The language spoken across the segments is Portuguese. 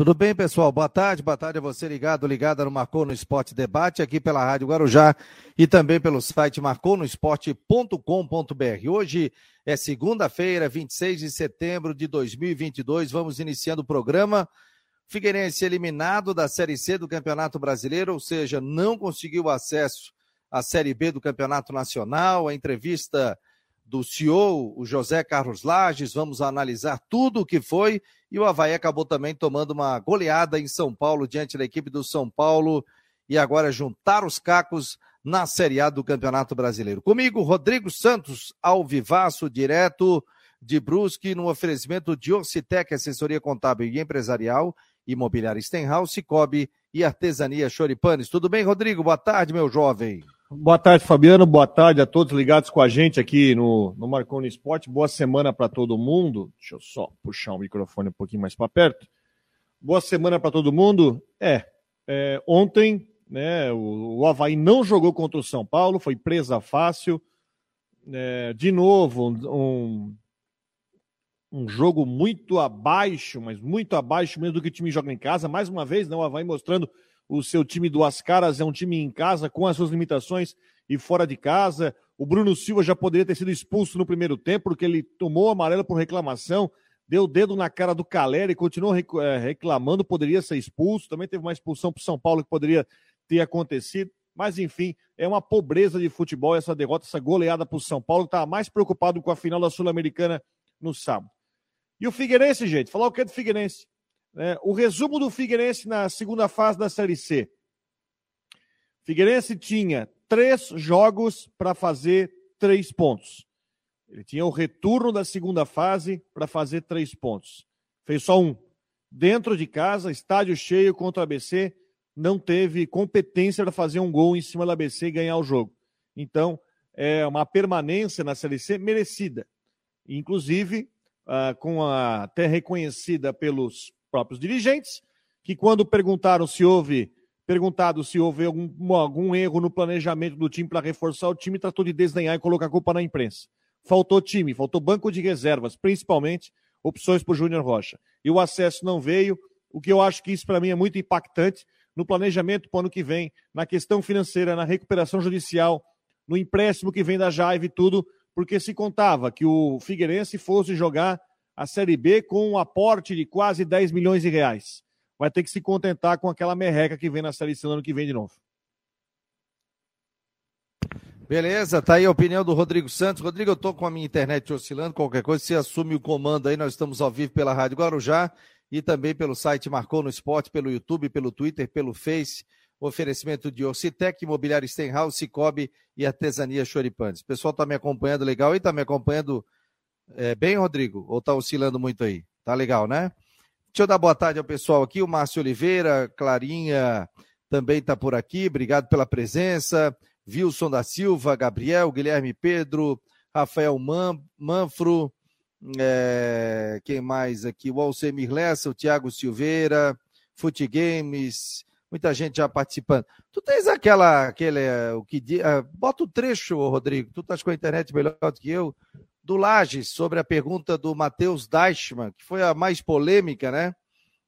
Tudo bem, pessoal? Boa tarde, boa tarde a você ligado, ligada no Marcou no Esporte Debate, aqui pela Rádio Guarujá e também pelo site marconosport.com.br. Hoje é segunda-feira, 26 de setembro de 2022, vamos iniciando o programa. Figueirense eliminado da Série C do Campeonato Brasileiro, ou seja, não conseguiu acesso à Série B do Campeonato Nacional. A entrevista do CEO, o José Carlos Lages, vamos analisar tudo o que foi e o Havaí acabou também tomando uma goleada em São Paulo diante da equipe do São Paulo e agora juntar os cacos na Série A do Campeonato Brasileiro. Comigo, Rodrigo Santos, ao vivaço, direto de Brusque, no oferecimento de Orcitec, assessoria contábil e empresarial, imobiliária Stenhouse, Cicobi e artesania Choripanes. Tudo bem, Rodrigo? Boa tarde, meu jovem. Boa tarde, Fabiano. Boa tarde a todos ligados com a gente aqui no, no Marconi Esporte. Boa semana para todo mundo. Deixa eu só puxar o microfone um pouquinho mais para perto. Boa semana para todo mundo. É, é, ontem, né, o, o Havaí não jogou contra o São Paulo, foi presa fácil. É, de novo, um, um jogo muito abaixo, mas muito abaixo mesmo do que o time joga em casa. Mais uma vez, não, né, o Havaí mostrando o seu time duas caras é um time em casa com as suas limitações e fora de casa. O Bruno Silva já poderia ter sido expulso no primeiro tempo, porque ele tomou amarelo por reclamação, deu o dedo na cara do Calera e continuou eh, reclamando, poderia ser expulso. Também teve uma expulsão para São Paulo que poderia ter acontecido. Mas, enfim, é uma pobreza de futebol essa derrota, essa goleada para o São Paulo, que estava mais preocupado com a final da Sul-Americana no sábado. E o Figueirense, gente, falar o que é do Figueirense? Né? O resumo do Figueirense na segunda fase da Série C. Figueirense tinha três jogos para fazer três pontos. Ele tinha o retorno da segunda fase para fazer três pontos. Fez só um. Dentro de casa, estádio cheio contra o ABC, não teve competência para fazer um gol em cima do ABC e ganhar o jogo. Então, é uma permanência na Série C merecida. Inclusive, uh, com a, até reconhecida pelos próprios dirigentes, que quando perguntaram se houve perguntado se houve algum, algum erro no planejamento do time para reforçar o time, tratou de desdenhar e colocar a culpa na imprensa. Faltou time, faltou banco de reservas, principalmente opções para o Júnior Rocha. E o acesso não veio, o que eu acho que isso para mim é muito impactante no planejamento para o ano que vem, na questão financeira, na recuperação judicial, no empréstimo que vem da Jaive e tudo, porque se contava que o Figueirense fosse jogar a Série B com um aporte de quase 10 milhões de reais. Vai ter que se contentar com aquela merreca que vem na Série C no ano que vem de novo. Beleza, tá aí a opinião do Rodrigo Santos. Rodrigo, eu tô com a minha internet oscilando, qualquer coisa, você assume o comando aí, nós estamos ao vivo pela Rádio Guarujá e também pelo site Marcou no Esporte, pelo YouTube, pelo Twitter, pelo Face, oferecimento de Orcitec, Imobiliário Stenhouse, Cicobi e Artesania Choripanes. O pessoal tá me acompanhando legal e tá me acompanhando é, bem, Rodrigo? Ou tá oscilando muito aí? Tá legal, né? Deixa eu dar boa tarde ao pessoal aqui, o Márcio Oliveira, Clarinha também está por aqui, obrigado pela presença. Wilson da Silva, Gabriel, Guilherme Pedro, Rafael Man, Manfro, é, quem mais aqui? O Alcemir Lessa, o Thiago Silveira, Fute Games, muita gente já participando. Tu tens aquela, aquele, o que uh, bota o trecho, Rodrigo, tu estás com a internet melhor do que eu, do Lages sobre a pergunta do Matheus Deichmann, que foi a mais polêmica, né?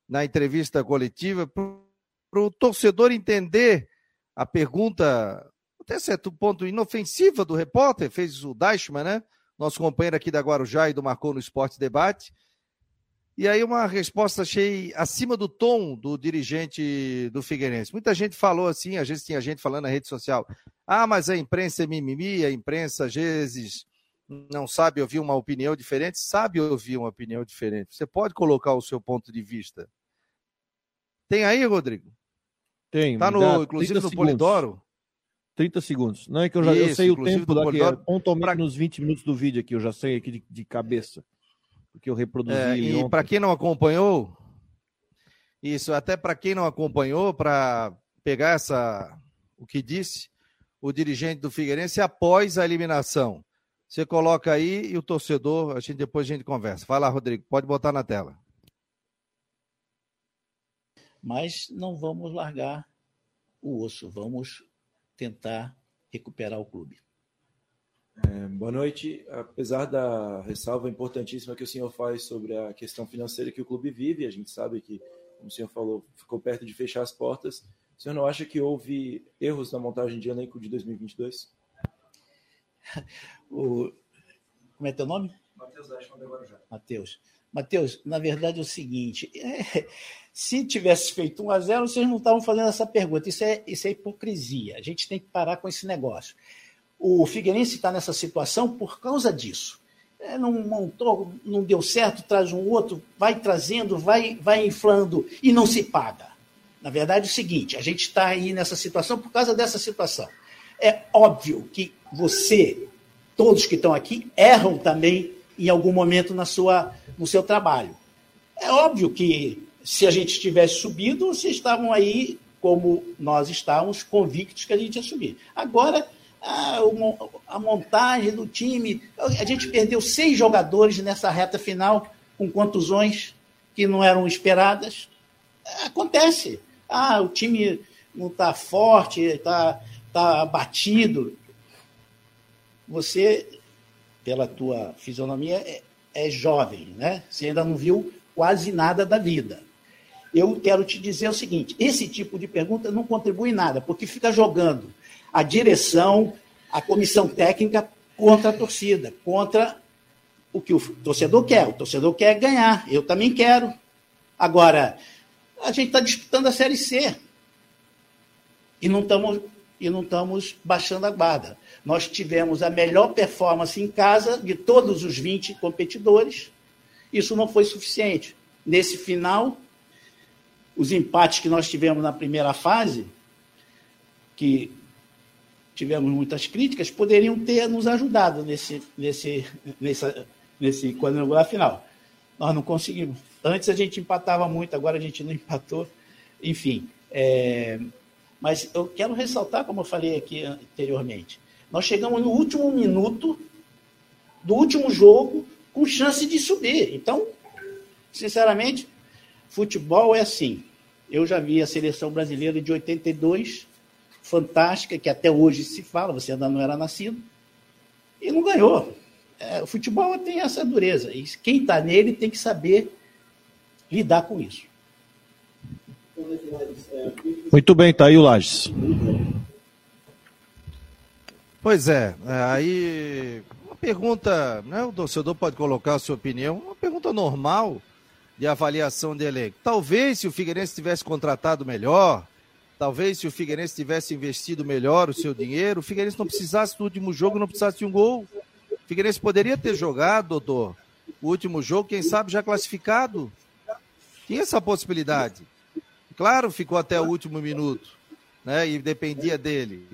Na entrevista coletiva, para o torcedor entender a pergunta, até certo ponto, inofensiva do repórter, fez o Deichmann, né? Nosso companheiro aqui da Guarujá e do Marcou no Esporte Debate. E aí uma resposta achei acima do tom do dirigente do Figueirense. Muita gente falou assim, às vezes tinha gente falando na rede social, ah, mas a imprensa é mimimi, a imprensa às vezes não sabe ouvir uma opinião diferente, sabe ouvir uma opinião diferente. Você pode colocar o seu ponto de vista. Tem aí, Rodrigo? Tem. Tá no, inclusive no segundos. Polidoro? 30 segundos. Não é que eu já Isso, eu sei o tempo daqui, é pontualmente pra... nos 20 minutos do vídeo aqui, eu já sei aqui de, de cabeça. Porque eu reproduzi é, E para quem não acompanhou, isso, até para quem não acompanhou, para pegar essa o que disse o dirigente do Figueirense após a eliminação. Você coloca aí e o torcedor, a gente, depois a gente conversa. Vai lá, Rodrigo, pode botar na tela. Mas não vamos largar o osso, vamos tentar recuperar o clube. É, boa noite. Apesar da ressalva importantíssima que o senhor faz sobre a questão financeira que o clube vive, a gente sabe que como o senhor falou, ficou perto de fechar as portas. O senhor não acha que houve erros na montagem de elenco de 2022? O... Como é teu nome? Matheus Ashman Guarujá. Matheus. Matheus, na verdade é o seguinte: é, se tivesse feito 1 a 0 vocês não estavam fazendo essa pergunta. Isso é, isso é hipocrisia. A gente tem que parar com esse negócio. O Figueirense está nessa situação por causa disso. É, não montou, não deu certo, traz um outro, vai trazendo, vai, vai inflando e não se paga. Na verdade é o seguinte: a gente está aí nessa situação por causa dessa situação. É óbvio que você, todos que estão aqui, erram também em algum momento na sua, no seu trabalho. É óbvio que se a gente tivesse subido, vocês estavam aí, como nós estávamos, convictos que a gente ia subir. Agora, a, a montagem do time, a gente perdeu seis jogadores nessa reta final com contusões que não eram esperadas. Acontece. Ah, o time não está forte, está tá abatido. Você pela tua fisionomia, é, é jovem, né? Você ainda não viu quase nada da vida. Eu quero te dizer o seguinte: esse tipo de pergunta não contribui em nada, porque fica jogando a direção, a comissão técnica contra a torcida, contra o que o torcedor quer. O torcedor quer ganhar, eu também quero. Agora, a gente está disputando a Série C e não estamos e não estamos baixando a guarda. Nós tivemos a melhor performance em casa de todos os 20 competidores. Isso não foi suficiente. Nesse final, os empates que nós tivemos na primeira fase, que tivemos muitas críticas, poderiam ter nos ajudado nesse, nesse, nessa, nesse quadrangular final. Nós não conseguimos. Antes a gente empatava muito, agora a gente não empatou. Enfim, é... mas eu quero ressaltar, como eu falei aqui anteriormente, nós chegamos no último minuto do último jogo com chance de subir. Então, sinceramente, futebol é assim. Eu já vi a seleção brasileira de 82, fantástica, que até hoje se fala, você ainda não era nascido, e não ganhou. É, o futebol tem essa dureza. E quem está nele tem que saber lidar com isso. Muito bem, tá aí o Lages. Pois é, é, aí uma pergunta, né, o torcedor pode colocar a sua opinião, uma pergunta normal de avaliação de elenco. Talvez se o Figueirense tivesse contratado melhor, talvez se o Figueirense tivesse investido melhor o seu dinheiro, o Figueirense não precisasse do último jogo, não precisasse de um gol. O Figueirense poderia ter jogado, doutor, o último jogo, quem sabe já classificado. Tinha essa possibilidade. Claro, ficou até o último minuto, né? E dependia dele.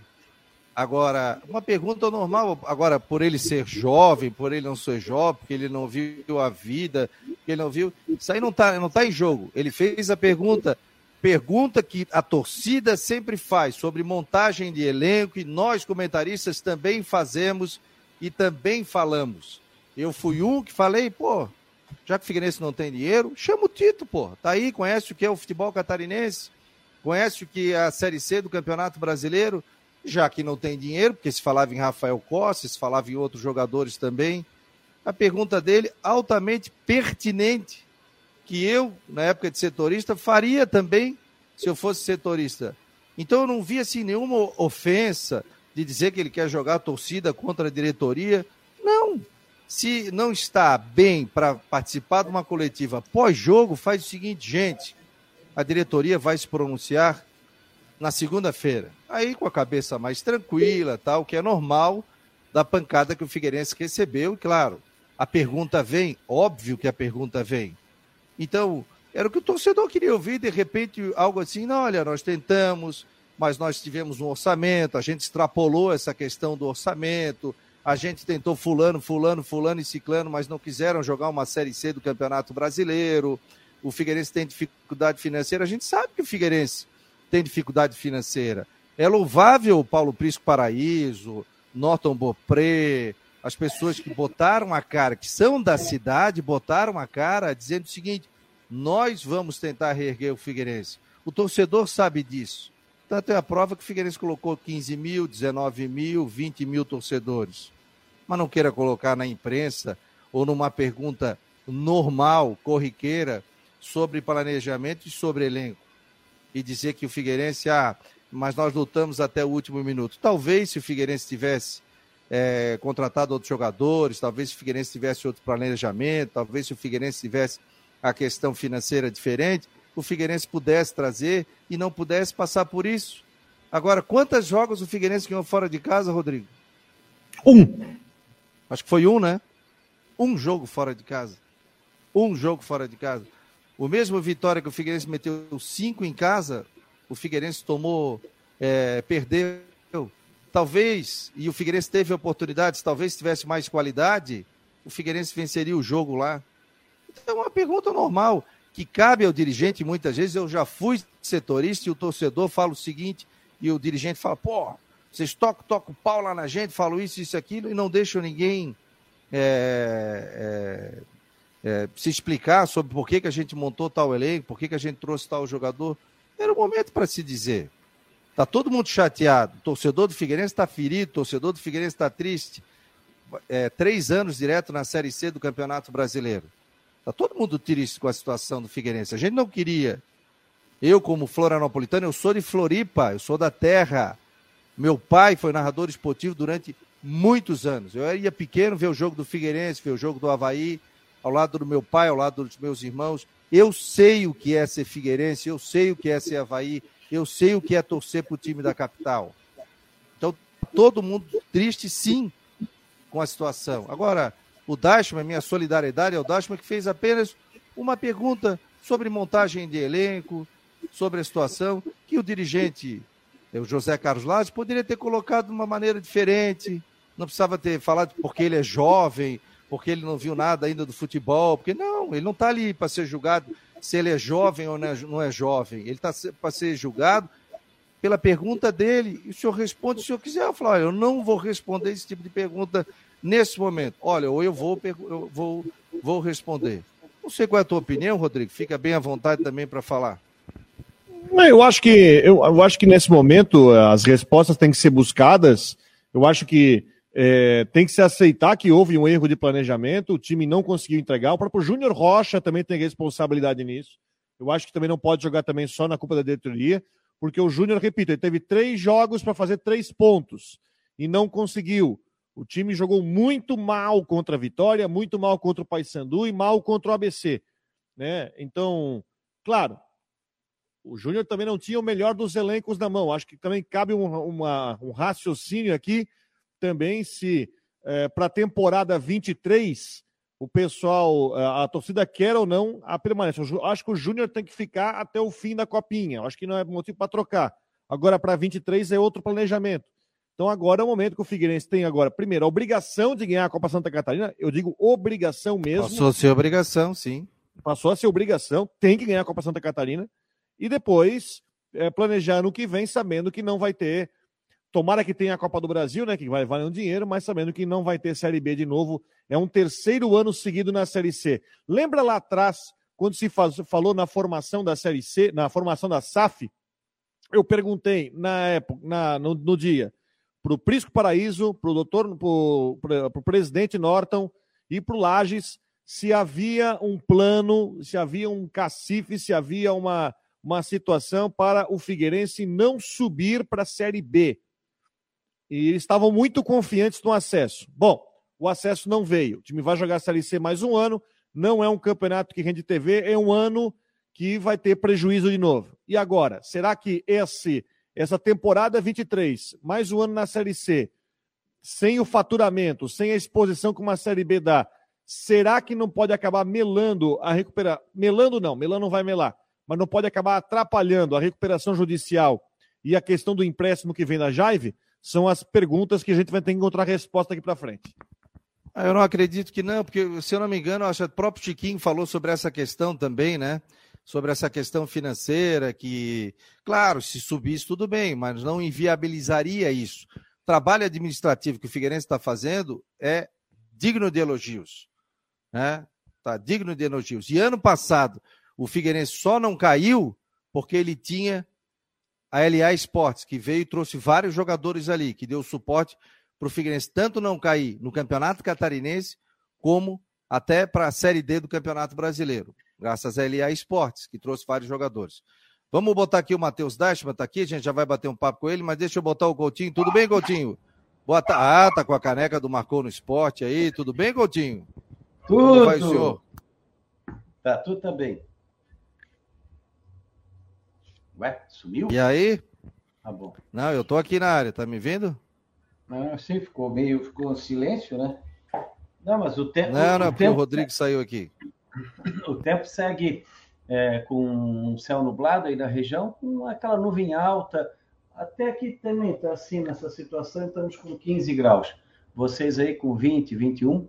Agora, uma pergunta normal, agora, por ele ser jovem, por ele não ser jovem, porque ele não viu a vida, porque ele não viu. Isso aí não está não tá em jogo. Ele fez a pergunta, pergunta que a torcida sempre faz sobre montagem de elenco, e nós, comentaristas, também fazemos e também falamos. Eu fui um que falei, pô, já que o Figueirense não tem dinheiro, chama o Tito, pô. Tá aí, conhece o que é o futebol catarinense, conhece o que é a Série C do Campeonato Brasileiro já que não tem dinheiro, porque se falava em Rafael Costa, se falava em outros jogadores também. A pergunta dele, altamente pertinente, que eu, na época de setorista, faria também se eu fosse setorista. Então eu não vi assim nenhuma ofensa de dizer que ele quer jogar a torcida contra a diretoria. Não. Se não está bem para participar de uma coletiva pós-jogo, faz o seguinte, gente, a diretoria vai se pronunciar na segunda-feira. Aí com a cabeça mais tranquila, tal, que é normal da pancada que o Figueirense recebeu, e claro, a pergunta vem, óbvio que a pergunta vem. Então, era o que o torcedor queria ouvir, de repente, algo assim, não, olha, nós tentamos, mas nós tivemos um orçamento, a gente extrapolou essa questão do orçamento, a gente tentou fulano, fulano, fulano e ciclano, mas não quiseram jogar uma Série C do Campeonato Brasileiro, o Figueirense tem dificuldade financeira, a gente sabe que o Figueirense tem dificuldade financeira. É louvável Paulo Prisco Paraíso, Norton Bopré, as pessoas que botaram a cara, que são da cidade, botaram a cara dizendo o seguinte: nós vamos tentar reerguer o Figueirense. O torcedor sabe disso. Tanto é a prova que o Figueirense colocou 15 mil, 19 mil, 20 mil torcedores. Mas não queira colocar na imprensa ou numa pergunta normal, corriqueira, sobre planejamento e sobre elenco. E dizer que o Figueirense, ah, mas nós lutamos até o último minuto. Talvez se o Figueirense tivesse é, contratado outros jogadores, talvez se o Figueirense tivesse outro planejamento, talvez se o Figueirense tivesse a questão financeira diferente, o Figueirense pudesse trazer e não pudesse passar por isso. Agora, quantos jogos o Figueirense ganhou fora de casa, Rodrigo? Um. Acho que foi um, né? Um jogo fora de casa. Um jogo fora de casa. O mesmo vitória que o Figueirense meteu cinco em casa, o Figueirense tomou, é, perdeu. Talvez, e o Figueirense teve oportunidades, talvez tivesse mais qualidade, o Figueirense venceria o jogo lá. Então, é uma pergunta normal, que cabe ao dirigente, muitas vezes eu já fui setorista e o torcedor fala o seguinte, e o dirigente fala, pô, vocês tocam, tocam o pau lá na gente, falam isso, isso, aquilo, e não deixam ninguém é, é, é, se explicar sobre por que, que a gente montou tal elenco, por que, que a gente trouxe tal jogador. Era o momento para se dizer. Tá todo mundo chateado. O torcedor do Figueirense está ferido, o torcedor do Figueirense está triste. É, três anos direto na Série C do Campeonato Brasileiro. Tá todo mundo triste com a situação do Figueirense. A gente não queria. Eu, como florianopolitano, eu sou de Floripa, eu sou da terra. Meu pai foi narrador esportivo durante muitos anos. Eu ia pequeno ver o jogo do Figueirense, ver o jogo do Havaí, ao lado do meu pai, ao lado dos meus irmãos. Eu sei o que é ser Figueirense, eu sei o que é ser Havaí, eu sei o que é torcer para o time da capital. Então, todo mundo triste, sim, com a situação. Agora, o Dashman, minha solidariedade ao Dashman, que fez apenas uma pergunta sobre montagem de elenco, sobre a situação, que o dirigente o José Carlos Lage, poderia ter colocado de uma maneira diferente, não precisava ter falado porque ele é jovem, porque ele não viu nada ainda do futebol, porque não, ele não está ali para ser julgado se ele é jovem ou não é, é jovem, ele está para ser julgado pela pergunta dele, e o senhor responde se o senhor quiser. Eu falo, olha, eu não vou responder esse tipo de pergunta nesse momento. Olha, ou eu vou, eu vou, vou responder. Não sei qual é a tua opinião, Rodrigo, fica bem à vontade também para falar. Eu acho que eu, eu, acho que nesse momento as respostas têm que ser buscadas. Eu acho que é, tem que se aceitar que houve um erro de planejamento, o time não conseguiu entregar. O próprio Júnior Rocha também tem responsabilidade nisso. Eu acho que também não pode jogar também só na culpa da diretoria, porque o Júnior, repito, ele teve três jogos para fazer três pontos e não conseguiu. O time jogou muito mal contra a Vitória, muito mal contra o Paysandu e mal contra o ABC. Né? Então, claro, o Júnior também não tinha o melhor dos elencos na mão. Acho que também cabe um, uma, um raciocínio aqui também se é, para a temporada 23 o pessoal, é, a torcida quer ou não a permanência. Eu acho que o Júnior tem que ficar até o fim da copinha. acho que não é motivo para trocar. Agora, para 23 é outro planejamento. Então, agora é o momento que o Figueirense tem agora, primeiro, a obrigação de ganhar a Copa Santa Catarina. Eu digo obrigação mesmo. Passou a ser obrigação, sim. Passou a ser obrigação, tem que ganhar a Copa Santa Catarina e depois é, planejar no que vem, sabendo que não vai ter. Tomara que tenha a Copa do Brasil, né? Que vai valer um dinheiro, mas sabendo que não vai ter Série B de novo. É um terceiro ano seguido na Série C. Lembra lá atrás, quando se faz, falou na formação da Série C, na formação da SAF? Eu perguntei na época, na, no, no dia, para o Prisco Paraíso, para o doutor, para o presidente Norton e para o Lages, se havia um plano, se havia um cacife, se havia uma, uma situação para o Figueirense não subir para a Série B. E eles estavam muito confiantes no acesso. Bom, o acesso não veio. O time vai jogar a Série C mais um ano. Não é um campeonato que rende TV, é um ano que vai ter prejuízo de novo. E agora, será que esse essa temporada 23, mais um ano na Série C, sem o faturamento, sem a exposição que uma Série B dá, será que não pode acabar melando a recuperar? Melando não, melando não vai melar mas não pode acabar atrapalhando a recuperação judicial e a questão do empréstimo que vem da Jaive, são as perguntas que a gente vai ter que encontrar resposta aqui para frente. Ah, eu não acredito que não, porque, se eu não me engano, acho que o próprio Chiquinho falou sobre essa questão também, né? Sobre essa questão financeira, que, claro, se subisse tudo bem, mas não inviabilizaria isso. O trabalho administrativo que o Figueirense está fazendo é digno de elogios. Né? Tá digno de elogios. E ano passado, o Figueirense só não caiu porque ele tinha a LA Esportes, que veio e trouxe vários jogadores ali, que deu suporte para o Figueirense tanto não cair no Campeonato Catarinense, como até para a Série D do Campeonato Brasileiro. graças a LA Esportes, que trouxe vários jogadores. Vamos botar aqui o Matheus Dashman, tá aqui, a gente já vai bater um papo com ele, mas deixa eu botar o Coutinho. Tudo bem, Coutinho? Boa tarde. Ah, tá com a caneca do Marcou no Esporte aí. Tudo bem, Coutinho? Tudo. Como vai senhor? Tá, tudo também. Ué, sumiu? E aí? Tá bom. Não, eu tô aqui na área, tá me vendo? Não, sim, ficou meio, ficou silêncio, né? Não, mas o tempo. Não, não, o porque tempo, o Rodrigo saiu aqui. O tempo segue é, com um céu nublado aí na região, com aquela nuvem alta. Até aqui também está assim nessa situação, estamos com 15 graus. Vocês aí com 20, 21,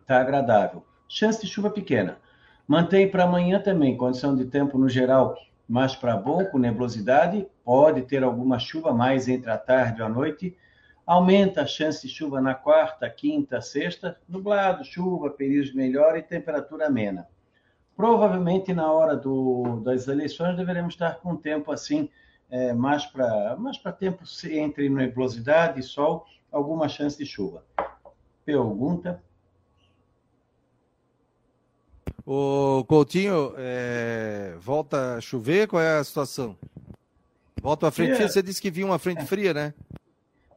está agradável. Chance de chuva pequena. Mantém para amanhã também, condição de tempo no geral mais para bom, com nebulosidade. Pode ter alguma chuva mais entre a tarde e a noite. Aumenta a chance de chuva na quarta, quinta, sexta. Nublado, chuva, períodos melhor e temperatura amena. Provavelmente na hora do, das eleições deveremos estar com tempo assim, é, mais para mais tempo entre nebulosidade e sol, alguma chance de chuva. Pergunta? O Coutinho, é, volta a chover? Qual é a situação? Volta a frente é, fria? Você disse que vinha uma frente é. fria, né?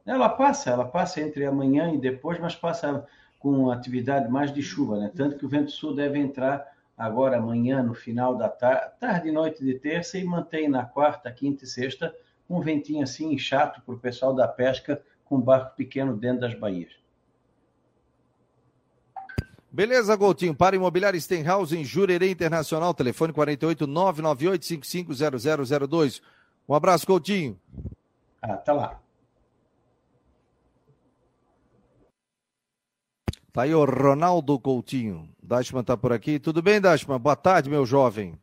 Ela passa, ela passa entre amanhã e depois, mas passa com atividade mais de chuva, né? Tanto que o vento sul deve entrar agora amanhã, no final da tarde, tarde e noite de terça, e mantém na quarta, quinta e sexta um ventinho assim chato para o pessoal da pesca com barco pequeno dentro das baías. Beleza, Goutinho. Para Imobiliário Stenhouse em Jurerê Internacional, telefone 48 998 550002. Um abraço, Coutinho. Ah, tá lá. Tá aí o Ronaldo Coutinho. Dashman tá por aqui. Tudo bem, Dashman? Boa tarde, meu jovem.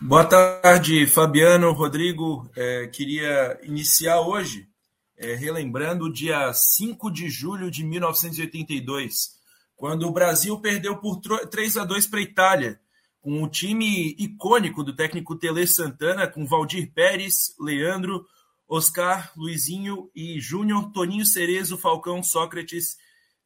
Boa tarde, Fabiano, Rodrigo. É, queria iniciar hoje é, relembrando o dia 5 de julho de 1982 quando o Brasil perdeu por 3 a 2 para a Itália, com um time icônico do técnico Tele Santana, com Valdir Pérez, Leandro, Oscar, Luizinho e Júnior, Toninho Cerezo, Falcão, Sócrates,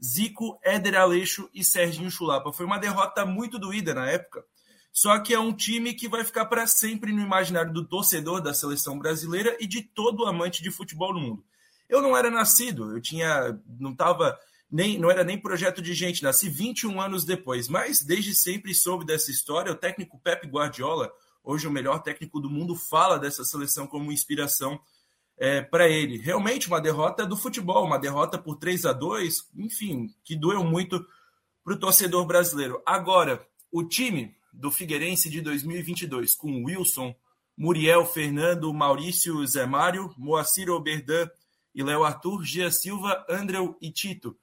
Zico, Éder Aleixo e Serginho Chulapa. Foi uma derrota muito doída na época, só que é um time que vai ficar para sempre no imaginário do torcedor da seleção brasileira e de todo amante de futebol no mundo. Eu não era nascido, eu tinha, não estava nem, não era nem projeto de gente, nasci 21 anos depois, mas desde sempre soube dessa história. O técnico Pep Guardiola, hoje o melhor técnico do mundo, fala dessa seleção como inspiração é, para ele. Realmente uma derrota do futebol, uma derrota por 3 a 2 enfim, que doeu muito para o torcedor brasileiro. Agora, o time do Figueirense de 2022, com Wilson, Muriel, Fernando, Maurício, Zé Mário, Moacir Oberdan e Léo Arthur, Gia Silva, Andrew e Tito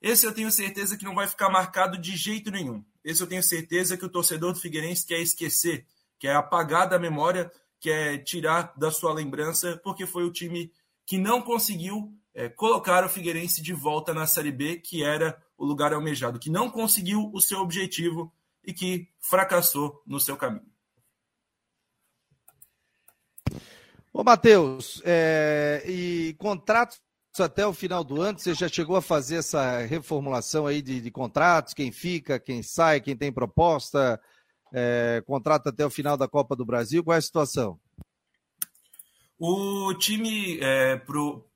esse eu tenho certeza que não vai ficar marcado de jeito nenhum. Esse eu tenho certeza que o torcedor do Figueirense quer esquecer, quer apagar da memória, quer tirar da sua lembrança, porque foi o time que não conseguiu é, colocar o Figueirense de volta na Série B, que era o lugar almejado, que não conseguiu o seu objetivo e que fracassou no seu caminho. Ô, Matheus, é, e contratos até o final do ano? Você já chegou a fazer essa reformulação aí de, de contratos? Quem fica, quem sai, quem tem proposta? É, contrato até o final da Copa do Brasil? Qual é a situação? O time, é, pro,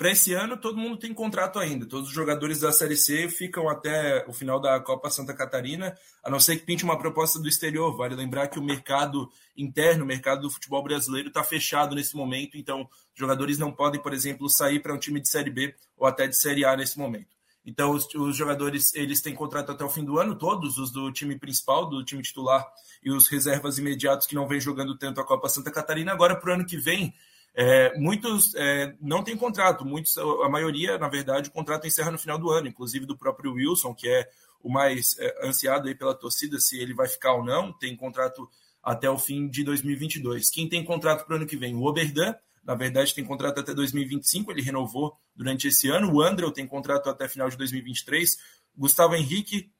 para esse ano, todo mundo tem contrato ainda. Todos os jogadores da Série C ficam até o final da Copa Santa Catarina, a não ser que pinte uma proposta do exterior. Vale lembrar que o mercado interno, o mercado do futebol brasileiro, está fechado nesse momento, então jogadores não podem, por exemplo, sair para um time de Série B ou até de Série A nesse momento. Então, os, os, jogadores eles têm contrato até o fim do ano, todos os do time principal, do time titular e os reservas imediatos que não vêm jogando tanto a Copa Santa Catarina. Agora, para o ano que vem, é, muitos é, não têm contrato, muitos, a maioria, na verdade, o contrato encerra no final do ano, inclusive do próprio Wilson, que é o mais é, ansiado aí pela torcida, se ele vai ficar ou não, tem contrato até o fim de 2022. Quem tem contrato para o ano que vem? O Oberdan, na verdade, tem contrato até 2025, ele renovou durante esse ano. O André tem contrato até final de 2023. Gustavo Henrique.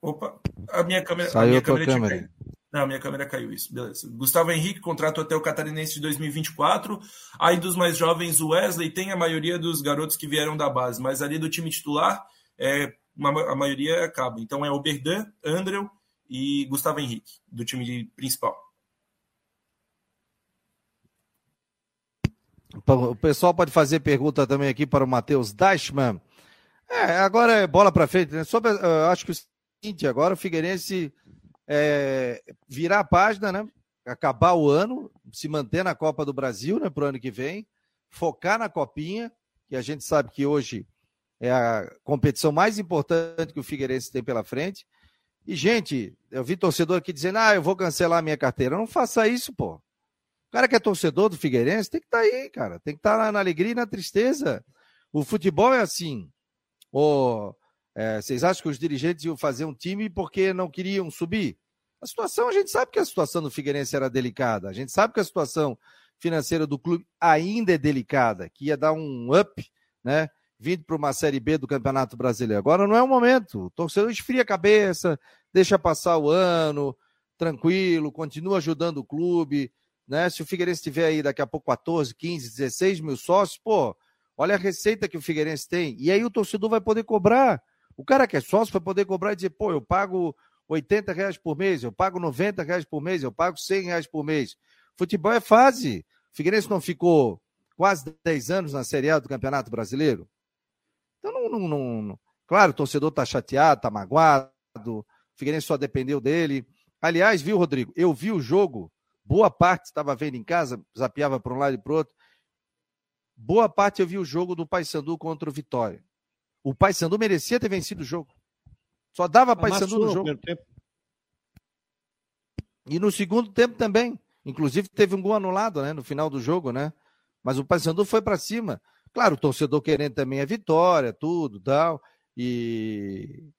Opa, a minha câmera. Saiu a minha câmera, câmera. Não, minha câmera caiu isso. Beleza. Gustavo Henrique, contrato até o Catarinense de 2024. Aí dos mais jovens, o Wesley tem a maioria dos garotos que vieram da base, mas ali do time titular, é, a maioria acaba. Então é Oberdan, Andrew e Gustavo Henrique, do time principal. O pessoal pode fazer pergunta também aqui para o Matheus Dashman. É, agora é bola para frente. Né? Sobre, eu acho que o seguinte, agora o Figueirense é, virar a página, né? Acabar o ano, se manter na Copa do Brasil, né? Para o ano que vem, focar na Copinha, que a gente sabe que hoje é a competição mais importante que o Figueirense tem pela frente. E, gente, eu vi torcedor aqui dizendo: ah, eu vou cancelar a minha carteira. Não faça isso, pô. O cara que é torcedor do Figueirense tem que estar tá aí, cara. Tem que estar tá na alegria e na tristeza. O futebol é assim. Ou, é, vocês acham que os dirigentes iam fazer um time porque não queriam subir? A situação, a gente sabe que a situação do Figueirense era delicada. A gente sabe que a situação financeira do clube ainda é delicada, que ia dar um up, né? Vindo para uma Série B do Campeonato Brasileiro. Agora não é o momento. O torcedor esfria a cabeça, deixa passar o ano, tranquilo, continua ajudando o clube né? Se o Figueirense tiver aí daqui a pouco 14, 15, 16 mil sócios, pô, olha a receita que o Figueirense tem. E aí o torcedor vai poder cobrar. O cara que é sócio vai poder cobrar e dizer, pô, eu pago 80 reais por mês, eu pago 90 reais por mês, eu pago 100 reais por mês. Futebol é fase. O Figueirense não ficou quase 10 anos na Série A do Campeonato Brasileiro? Então, não, não, não... claro, o torcedor tá chateado, tá magoado, o Figueirense só dependeu dele. Aliás, viu, Rodrigo, eu vi o jogo Boa parte estava vendo em casa, zapeava para um lado e para o outro. Boa parte eu vi o jogo do Paysandu contra o Vitória. O Paysandu merecia ter vencido o jogo. Só dava Paysandu no jogo. E no segundo tempo também. Inclusive teve um gol anulado, né, no final do jogo, né? Mas o Paysandu foi para cima. Claro, o torcedor querendo também a vitória, tudo, tal. E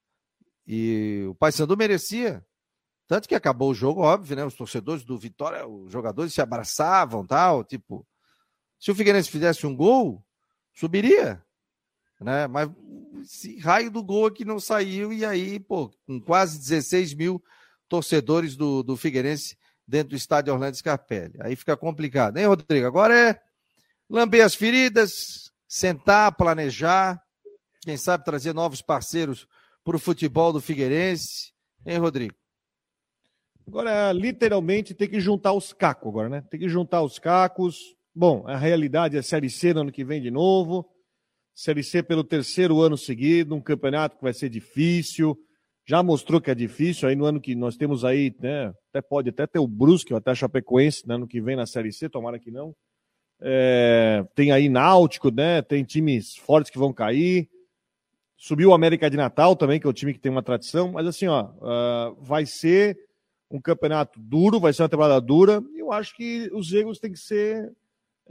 e o Paysandu merecia. Tanto que acabou o jogo, óbvio, né? Os torcedores do Vitória, os jogadores se abraçavam, tal, tipo, se o Figueirense fizesse um gol, subiria, né? Mas esse raio do gol aqui não saiu e aí, pô, com quase 16 mil torcedores do, do Figueirense dentro do estádio Orlando Scarpelli. Aí fica complicado, hein, Rodrigo? Agora é lamber as feridas, sentar, planejar, quem sabe trazer novos parceiros para o futebol do Figueirense, hein, Rodrigo? Agora, literalmente, tem que juntar os cacos agora, né? Tem que juntar os cacos. Bom, a realidade é Série C no ano que vem de novo. Série C pelo terceiro ano seguido, um campeonato que vai ser difícil. Já mostrou que é difícil. Aí no ano que nós temos aí, né? Até pode até ter o Brusque, até a Chapecoense, né, no que vem na Série C, tomara que não. É, tem aí Náutico, né? Tem times fortes que vão cair. Subiu o América de Natal também, que é o time que tem uma tradição. Mas assim, ó, uh, vai ser um campeonato duro, vai ser uma temporada dura, e eu acho que os erros têm que ser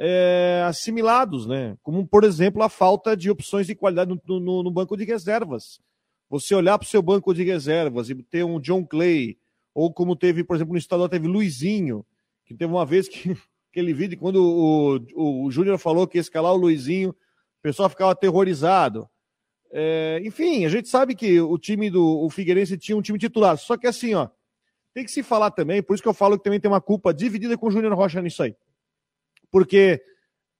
é, assimilados, né? Como, por exemplo, a falta de opções de qualidade no, no, no banco de reservas. Você olhar para o seu banco de reservas e ter um John Clay, ou como teve, por exemplo, no estadual, teve Luizinho, que teve uma vez que aquele vídeo, quando o, o, o Júnior falou que ia escalar o Luizinho, o pessoal ficava aterrorizado. É, enfim, a gente sabe que o time do o Figueirense tinha um time titular, só que assim, ó, tem que se falar também, por isso que eu falo que também tem uma culpa dividida com o Júnior Rocha nisso aí. Porque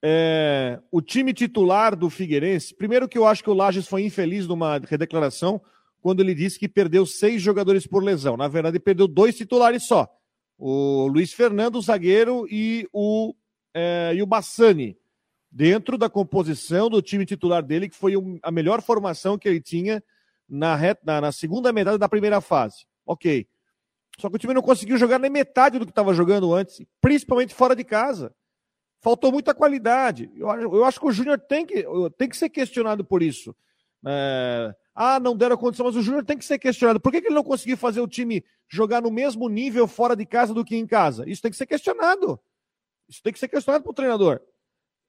é, o time titular do Figueirense, primeiro que eu acho que o Lages foi infeliz numa redeclaração, quando ele disse que perdeu seis jogadores por lesão. Na verdade, ele perdeu dois titulares só. O Luiz Fernando, o zagueiro, e o, é, e o Bassani. Dentro da composição do time titular dele, que foi a melhor formação que ele tinha na, na, na segunda metade da primeira fase. Ok. Só que o time não conseguiu jogar nem metade do que estava jogando antes, principalmente fora de casa. Faltou muita qualidade. Eu, eu acho que o Júnior tem que, tem que ser questionado por isso. É, ah, não deram condição, mas o Júnior tem que ser questionado. Por que, que ele não conseguiu fazer o time jogar no mesmo nível fora de casa do que em casa? Isso tem que ser questionado. Isso tem que ser questionado para o treinador.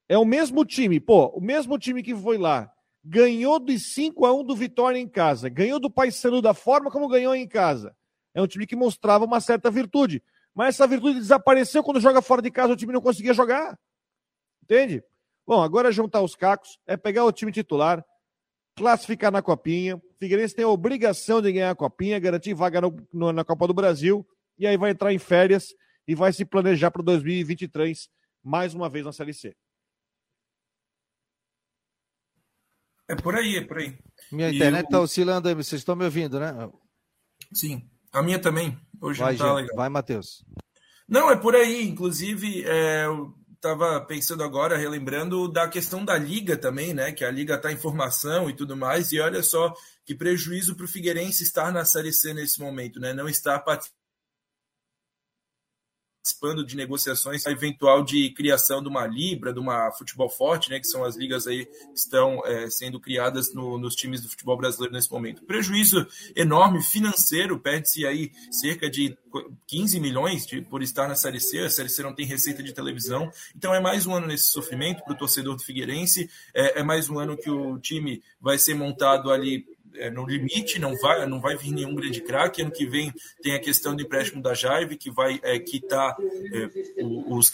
É o mesmo time, pô, o mesmo time que foi lá, ganhou de 5 a 1 do Vitória em casa, ganhou do Paysandu da forma como ganhou em casa. É um time que mostrava uma certa virtude. Mas essa virtude desapareceu quando joga fora de casa, o time não conseguia jogar. Entende? Bom, agora é juntar os cacos, é pegar o time titular, classificar na Copinha. Figueirense tem a obrigação de ganhar a Copinha, garantir vaga no, no, na Copa do Brasil, e aí vai entrar em férias e vai se planejar para 2023, mais uma vez na Série C. É por aí, é por aí. Minha internet está oscilando aí, vocês estão me ouvindo, né? Sim, a minha também. Hoje vai, não tá legal. Vai, Matheus. Não, é por aí. Inclusive, é, eu estava pensando agora, relembrando da questão da liga também, né? Que a liga está em formação e tudo mais. E olha só que prejuízo para o Figueirense estar na Série C nesse momento, né? Não estar participando participando de negociações eventual de criação de uma Libra, de uma Futebol Forte, né, que são as ligas aí que estão é, sendo criadas no, nos times do futebol brasileiro nesse momento. Prejuízo enorme financeiro, perde-se aí cerca de 15 milhões de, por estar na Série C, a Série C não tem receita de televisão, então é mais um ano nesse sofrimento para o torcedor do Figueirense, é, é mais um ano que o time vai ser montado ali é, no limite, não vai, não vai vir nenhum grande craque. Ano que vem tem a questão do empréstimo da Jaive, que vai é, quitar, é, os,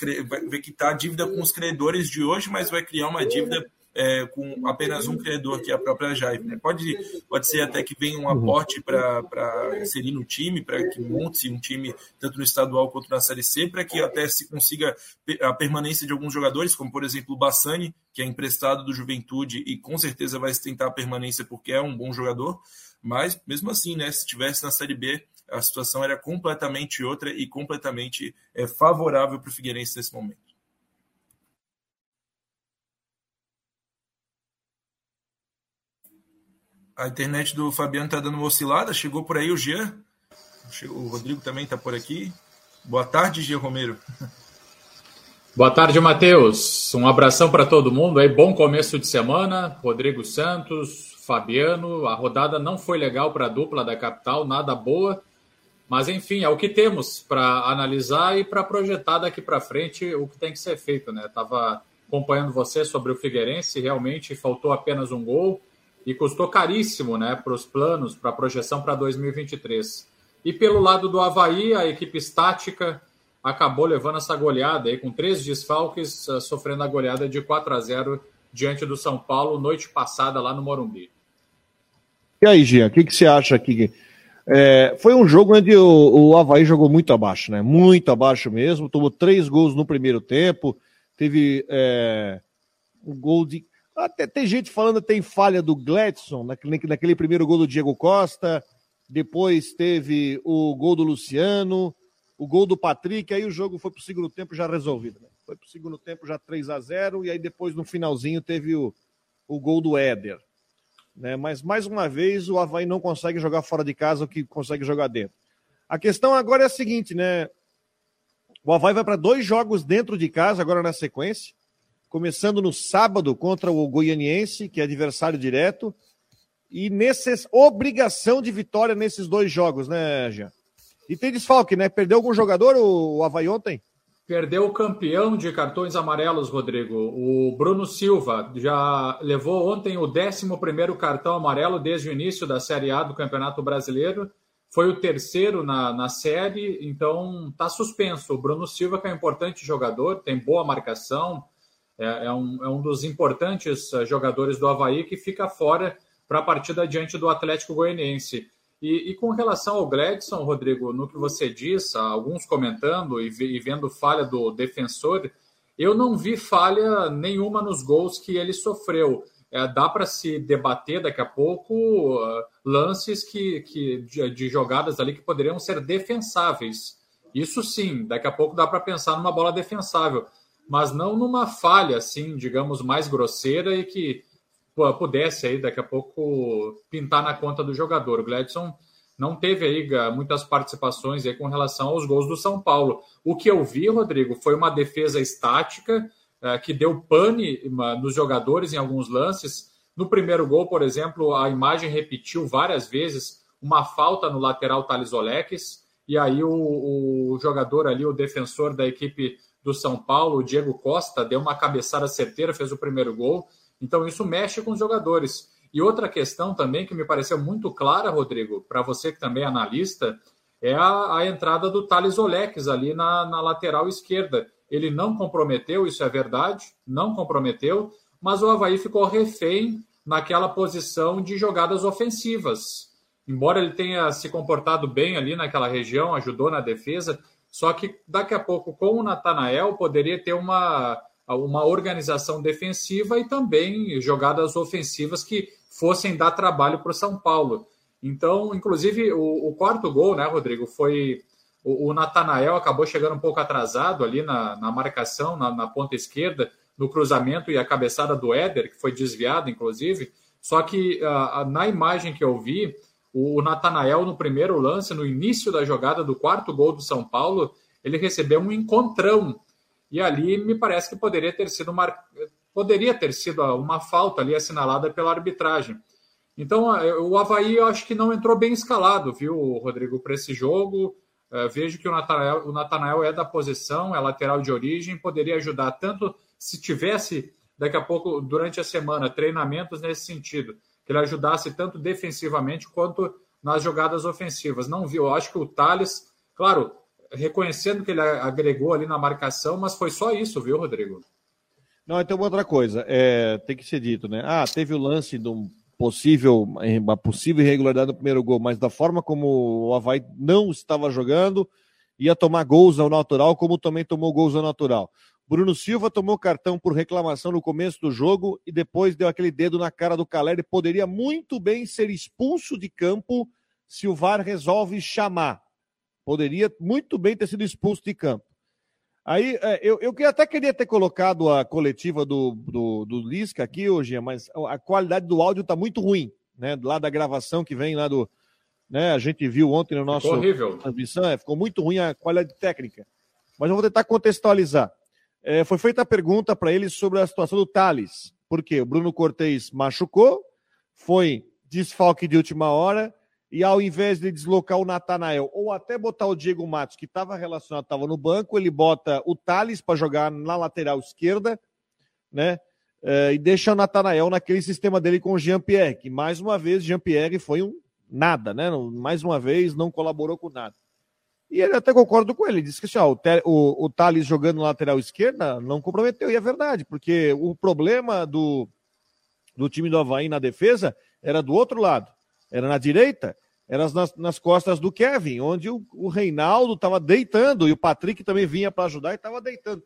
vai quitar a dívida com os credores de hoje, mas vai criar uma dívida é, com apenas um credor, que é a própria Jaive. Né? Pode, pode ser até que venha um uhum. aporte para inserir no time, para que monte um time tanto no estadual quanto na Série C, para que até se consiga a permanência de alguns jogadores, como por exemplo o Bassani, que é emprestado do Juventude e com certeza vai tentar a permanência porque é um bom jogador. Mas mesmo assim, né, se tivesse na Série B, a situação era completamente outra e completamente é, favorável para o Figueirense nesse momento. A internet do Fabiano está dando uma oscilada. Chegou por aí o Jean. O Rodrigo também está por aqui. Boa tarde, Jean Romero. Boa tarde, Matheus. Um abração para todo mundo aí. Bom começo de semana. Rodrigo Santos, Fabiano. A rodada não foi legal para a dupla da capital, nada boa. Mas, enfim, é o que temos para analisar e para projetar daqui para frente o que tem que ser feito. né? Estava acompanhando você sobre o Figueirense, realmente faltou apenas um gol e custou caríssimo né, para os planos, para a projeção para 2023. E pelo lado do Havaí, a equipe estática acabou levando essa goleada aí, com três desfalques, uh, sofrendo a goleada de 4 a 0 diante do São Paulo, noite passada lá no Morumbi. E aí, Gia, o que, que você acha aqui? É, foi um jogo onde o, o Havaí jogou muito abaixo, né? Muito abaixo mesmo. Tomou três gols no primeiro tempo. Teve é, um gol de até tem gente falando tem falha do Gladson, naquele, primeiro gol do Diego Costa. Depois teve o gol do Luciano, o gol do Patrick. Aí o jogo foi para o segundo tempo já resolvido. Né? Foi para o segundo tempo já 3 a 0 E aí depois no finalzinho teve o, o gol do Éder. Né? Mas mais uma vez o Havaí não consegue jogar fora de casa o que consegue jogar dentro. A questão agora é a seguinte, né? O Havaí vai para dois jogos dentro de casa agora na sequência começando no sábado contra o Goianiense, que é adversário direto, e obrigação de vitória nesses dois jogos, né, Jean? E tem desfalque, né? Perdeu algum jogador o, o Havaí ontem? Perdeu o campeão de cartões amarelos, Rodrigo. O Bruno Silva já levou ontem o 11 cartão amarelo desde o início da Série A do Campeonato Brasileiro. Foi o terceiro na, na série, então está suspenso. O Bruno Silva, que é um importante jogador, tem boa marcação, é, é, um, é um dos importantes eh, jogadores do Havaí que fica fora para a partida diante do Atlético Goianiense. E, e, com relação ao Gladson, Rodrigo, no que você diz, alguns comentando e, e vendo falha do defensor, eu não vi falha nenhuma nos gols que ele sofreu. É, dá para se debater daqui a pouco uh, lances que, que de, de, jogadas ali que poderiam ser defensáveis. Isso sim, daqui a pouco dá para pensar numa bola defensável mas não numa falha, assim, digamos, mais grosseira e que pudesse aí daqui a pouco pintar na conta do jogador. O Gladson não teve aí muitas participações aí com relação aos gols do São Paulo. O que eu vi, Rodrigo, foi uma defesa estática é, que deu pane nos jogadores em alguns lances. No primeiro gol, por exemplo, a imagem repetiu várias vezes uma falta no lateral Thales Oleques, e aí o, o jogador ali, o defensor da equipe do São Paulo, o Diego Costa, deu uma cabeçada certeira, fez o primeiro gol. Então isso mexe com os jogadores. E outra questão também que me pareceu muito clara, Rodrigo, para você que também é analista, é a, a entrada do Thales Oleques ali na, na lateral esquerda. Ele não comprometeu, isso é verdade, não comprometeu, mas o Havaí ficou refém naquela posição de jogadas ofensivas. Embora ele tenha se comportado bem ali naquela região, ajudou na defesa, só que daqui a pouco, com o Natanael, poderia ter uma, uma organização defensiva e também jogadas ofensivas que fossem dar trabalho para o São Paulo. Então, inclusive, o, o, quarto gol, né, Rodrigo, foi o, o Natanael acabou chegando um pouco atrasado ali na, na marcação, na, na, ponta esquerda, no cruzamento e a cabeçada do Éder, que foi desviada, inclusive. Só que uh, na imagem que eu vi, o, Natanael, no primeiro lance, no início da jogada do quarto gol do São Paulo, ele recebeu um encontrão. E ali me parece que poderia ter sido uma, poderia ter sido uma falta ali assinalada pela arbitragem. Então, o Havaí eu acho que não entrou bem escalado, viu, Rodrigo, para esse jogo. Uh, vejo que o Natanael é da posição, é lateral de origem, poderia ajudar tanto se tivesse daqui a pouco, durante a semana, treinamentos nesse sentido, que ele ajudasse tanto defensivamente quanto nas jogadas ofensivas. Não viu, eu acho que o Thales, claro, reconhecendo que ele agregou ali na marcação, mas foi só isso, viu, Rodrigo? Não, então outra coisa, é, tem que ser dito, né? Ah, teve o lance de um possível, uma possível irregularidade no primeiro gol, mas da forma como o Havaí não estava jogando, ia tomar gols ao natural, como também tomou gols ao natural. Bruno Silva tomou cartão por reclamação no começo do jogo e depois deu aquele dedo na cara do Caleri. Poderia muito bem ser expulso de campo se o VAR resolve chamar. Poderia muito bem ter sido expulso de campo. Aí é, eu, eu até queria ter colocado a coletiva do, do, do Lisca aqui hoje, mas a qualidade do áudio está muito ruim, né? Lá da gravação que vem lá do. Né, a gente viu ontem no nosso ficou transmissão, é, ficou muito ruim a qualidade técnica. Mas eu vou tentar contextualizar. É, foi feita a pergunta para ele sobre a situação do Thales. Porque o Bruno Cortez machucou, foi desfalque de última hora, e ao invés de deslocar o Natanael ou até botar o Diego Matos, que estava relacionado, estava no banco, ele bota o Thales para jogar na lateral esquerda, né? É, e deixa o Natanael naquele sistema dele com o Jean-Pierre, que mais uma vez Jean-Pierre foi um nada, né? Mais uma vez não colaborou com nada. E ele até concordo com ele, ele disse que assim, ó, o, o, o Thales jogando lateral esquerda não comprometeu, e é verdade, porque o problema do, do time do Havaí na defesa era do outro lado era na direita, era nas, nas costas do Kevin, onde o, o Reinaldo estava deitando e o Patrick também vinha para ajudar e estava deitando.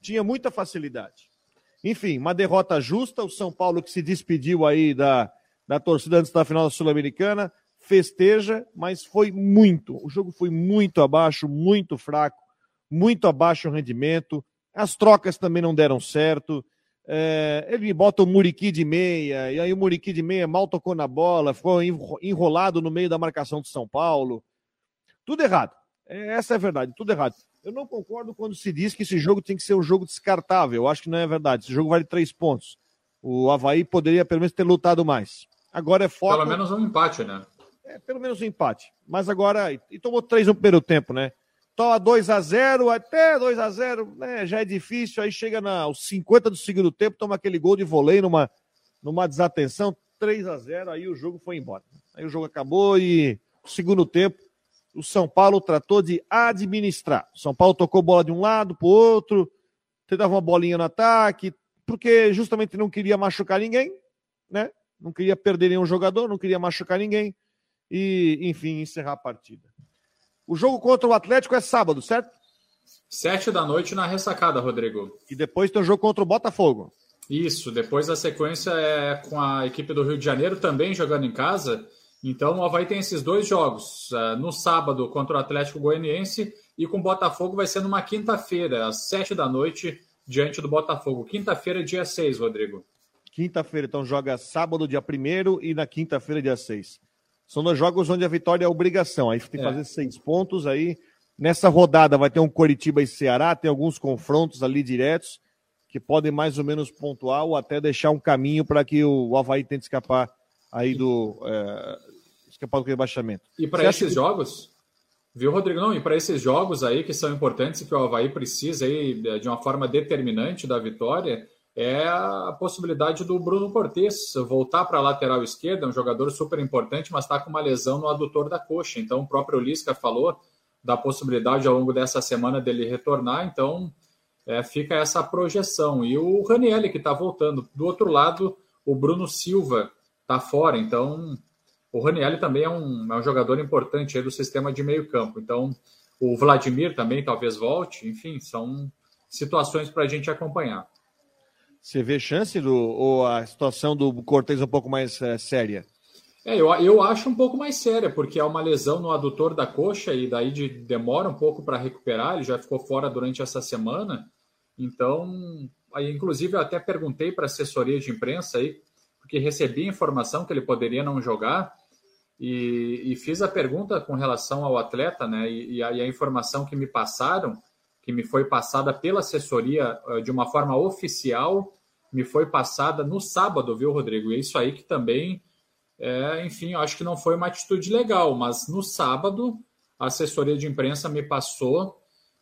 Tinha muita facilidade. Enfim, uma derrota justa. O São Paulo que se despediu aí da, da torcida antes da final da Sul-Americana, festeja, mas foi muito. O jogo foi muito abaixo, muito fraco, muito abaixo o rendimento. As trocas também não deram certo. É, ele bota o Muriqui de meia, e aí o Muriqui de meia mal tocou na bola, ficou enrolado no meio da marcação de São Paulo. Tudo errado. É, essa é a verdade, tudo errado. Eu não concordo quando se diz que esse jogo tem que ser um jogo descartável. Eu acho que não é verdade. Esse jogo vale três pontos. O Havaí poderia pelo menos ter lutado mais. Agora é foco. Pelo menos um empate, né? É, pelo menos um empate. Mas agora. E tomou três no primeiro tempo, né? toma 2 a 0 até 2 a 0 né, já é difícil, aí chega na, aos 50 do segundo tempo, toma aquele gol de vôlei numa, numa desatenção, 3 a 0 aí o jogo foi embora. Aí o jogo acabou e segundo tempo o São Paulo tratou de administrar. O São Paulo tocou bola de um lado para o outro, tentava uma bolinha no ataque, porque justamente não queria machucar ninguém, né? Não queria perder nenhum jogador, não queria machucar ninguém e, enfim, encerrar a partida. O jogo contra o Atlético é sábado, certo? Sete da noite na ressacada, Rodrigo. E depois tem o jogo contra o Botafogo. Isso, depois a sequência é com a equipe do Rio de Janeiro também jogando em casa. Então o Havaí tem esses dois jogos. É, no sábado contra o Atlético Goianiense e com o Botafogo vai ser numa quinta-feira, às sete da noite, diante do Botafogo. Quinta-feira, dia 6, Rodrigo. Quinta-feira, então joga sábado, dia 1 e na quinta-feira, dia 6. São dois jogos onde a vitória é obrigação. Aí tem que é. fazer seis pontos aí. Nessa rodada vai ter um Coritiba e Ceará, tem alguns confrontos ali diretos que podem mais ou menos pontuar ou até deixar um caminho para que o Havaí tente escapar aí do é, escapar do rebaixamento. E para esses que... jogos, viu, Rodrigo? Não, e para esses jogos aí que são importantes e que o Havaí precisa aí de uma forma determinante da vitória, é a possibilidade do Bruno Cortes voltar para a lateral esquerda, é um jogador super importante, mas está com uma lesão no adutor da coxa. Então, o próprio Lisca falou da possibilidade ao longo dessa semana dele retornar. Então, é, fica essa projeção. E o Ranielli, que está voltando. Do outro lado, o Bruno Silva está fora. Então, o Ranielli também é um, é um jogador importante do sistema de meio campo. Então, o Vladimir também talvez volte. Enfim, são situações para a gente acompanhar. Você vê chance do, ou a situação do Cortez um pouco mais é, séria? É, eu, eu acho um pouco mais séria, porque é uma lesão no adutor da coxa e daí de, demora um pouco para recuperar. Ele já ficou fora durante essa semana. Então, aí, inclusive, eu até perguntei para a assessoria de imprensa aí, porque recebi informação que ele poderia não jogar. E, e, fiz a pergunta com relação ao atleta, né? E, e, a, e, a, informação que me passaram, que me foi passada pela assessoria uh, de uma forma oficial, me foi passada no sábado, viu, Rodrigo? E é isso aí que também, é, enfim, eu acho que não foi uma atitude legal, mas no sábado a assessoria de imprensa me passou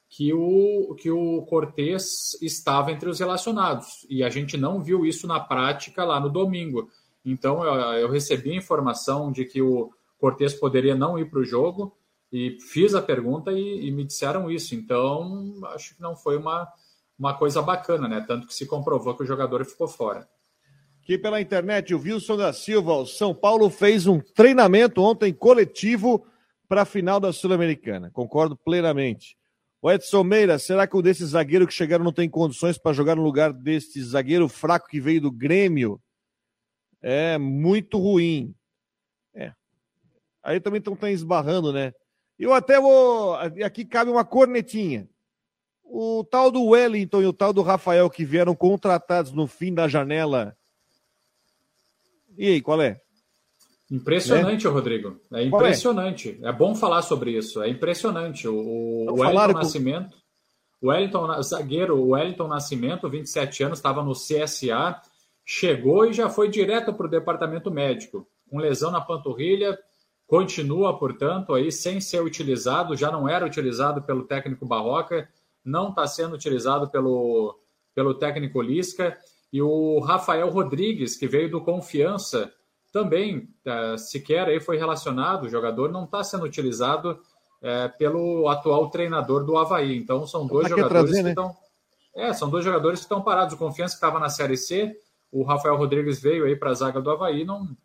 que o, que o Cortez estava entre os relacionados. E a gente não viu isso na prática lá no domingo. Então eu, eu recebi a informação de que o Cortez poderia não ir para o jogo e fiz a pergunta e, e, me disseram isso. Então acho que não foi uma, uma coisa bacana, né? Tanto que se comprovou que o jogador ficou fora. Aqui pela internet, o Wilson da Silva, o São Paulo fez um treinamento ontem coletivo para a final da Sul-Americana. Concordo plenamente. O Edson Meira, será que o desses zagueiros que chegaram não tem condições para jogar no lugar desse zagueiro fraco que veio do Grêmio? É muito ruim. É. Aí também estão esbarrando, né? Eu até vou. Aqui cabe uma cornetinha. O tal do Wellington e o tal do Rafael que vieram contratados no fim da janela. E aí, qual é? Impressionante, né? Rodrigo. É, é? impressionante. É? é? bom falar sobre isso. É impressionante. O, o Wellington com... Nascimento, o Wellington, zagueiro, o Wellington Nascimento, 27 anos, estava no CSA, chegou e já foi direto para o departamento médico, com lesão na panturrilha, continua, portanto, aí sem ser utilizado, já não era utilizado pelo técnico Barroca, não está sendo utilizado pelo, pelo técnico Lisca, e o Rafael Rodrigues, que veio do Confiança, também é, sequer aí foi relacionado, o jogador não está sendo utilizado é, pelo atual treinador do Havaí. Então são dois jogadores trazer, que né? estão. É, são dois jogadores que estão parados. O Confiança que estava na Série C, o Rafael Rodrigues veio aí para a zaga do Havaí, não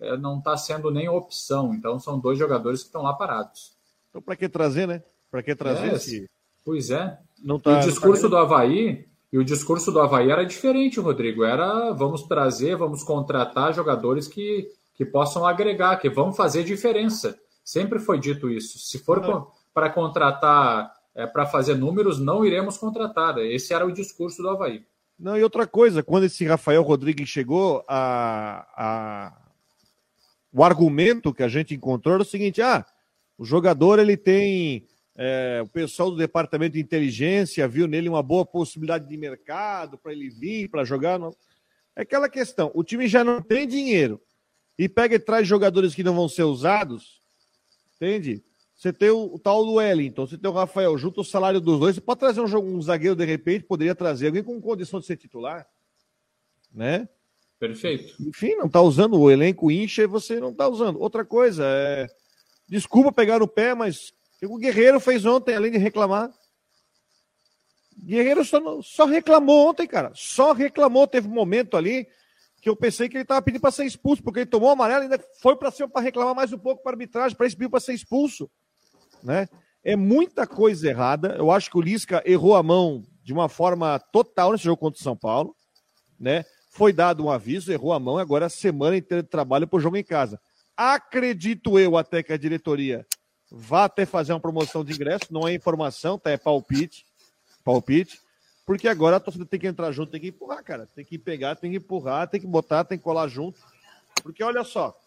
é, não está sendo nem opção. Então são dois jogadores que estão lá parados. Então para que trazer, né? Para que trazer? É, esse... Pois é. Não tá, e o discurso tá do Havaí e o discurso do Havaí era diferente, Rodrigo. Era vamos trazer, vamos contratar jogadores que, que possam agregar, que vão fazer diferença. Sempre foi dito isso. Se for para contratar, é, para fazer números, não iremos contratar. Esse era o discurso do Havaí. Não, e outra coisa, quando esse Rafael Rodrigues chegou, a, a... o argumento que a gente encontrou era o seguinte: ah, o jogador ele tem é, o pessoal do departamento de inteligência viu nele uma boa possibilidade de mercado para ele vir, para jogar. Não. É aquela questão: o time já não tem dinheiro e pega e traz jogadores que não vão ser usados, entende? Você tem o, o tal do Wellington, você tem o Rafael, junto o salário dos dois, você pode trazer um, um zagueiro de repente, poderia trazer alguém com condição de ser titular, né? Perfeito. Enfim, não está usando o elenco incha e você não está usando. Outra coisa, é... desculpa pegar no pé, mas o Guerreiro fez ontem, além de reclamar. Guerreiro só, só reclamou ontem, cara. Só reclamou. Teve um momento ali que eu pensei que ele estava pedindo para ser expulso, porque ele tomou amarelo e ainda foi para cima para reclamar mais um pouco para arbitragem, para esse para ser expulso. Né? É muita coisa errada. Eu acho que o Lisca errou a mão de uma forma total nesse jogo contra o São Paulo. Né? Foi dado um aviso, errou a mão, agora a semana inteira de trabalho para o jogo em casa. Acredito eu até que a diretoria vá até fazer uma promoção de ingresso, não é informação, tá? É palpite, palpite, porque agora a torcida tem que entrar junto, tem que empurrar, cara, tem que pegar, tem que empurrar, tem que botar, tem que colar junto, porque olha só,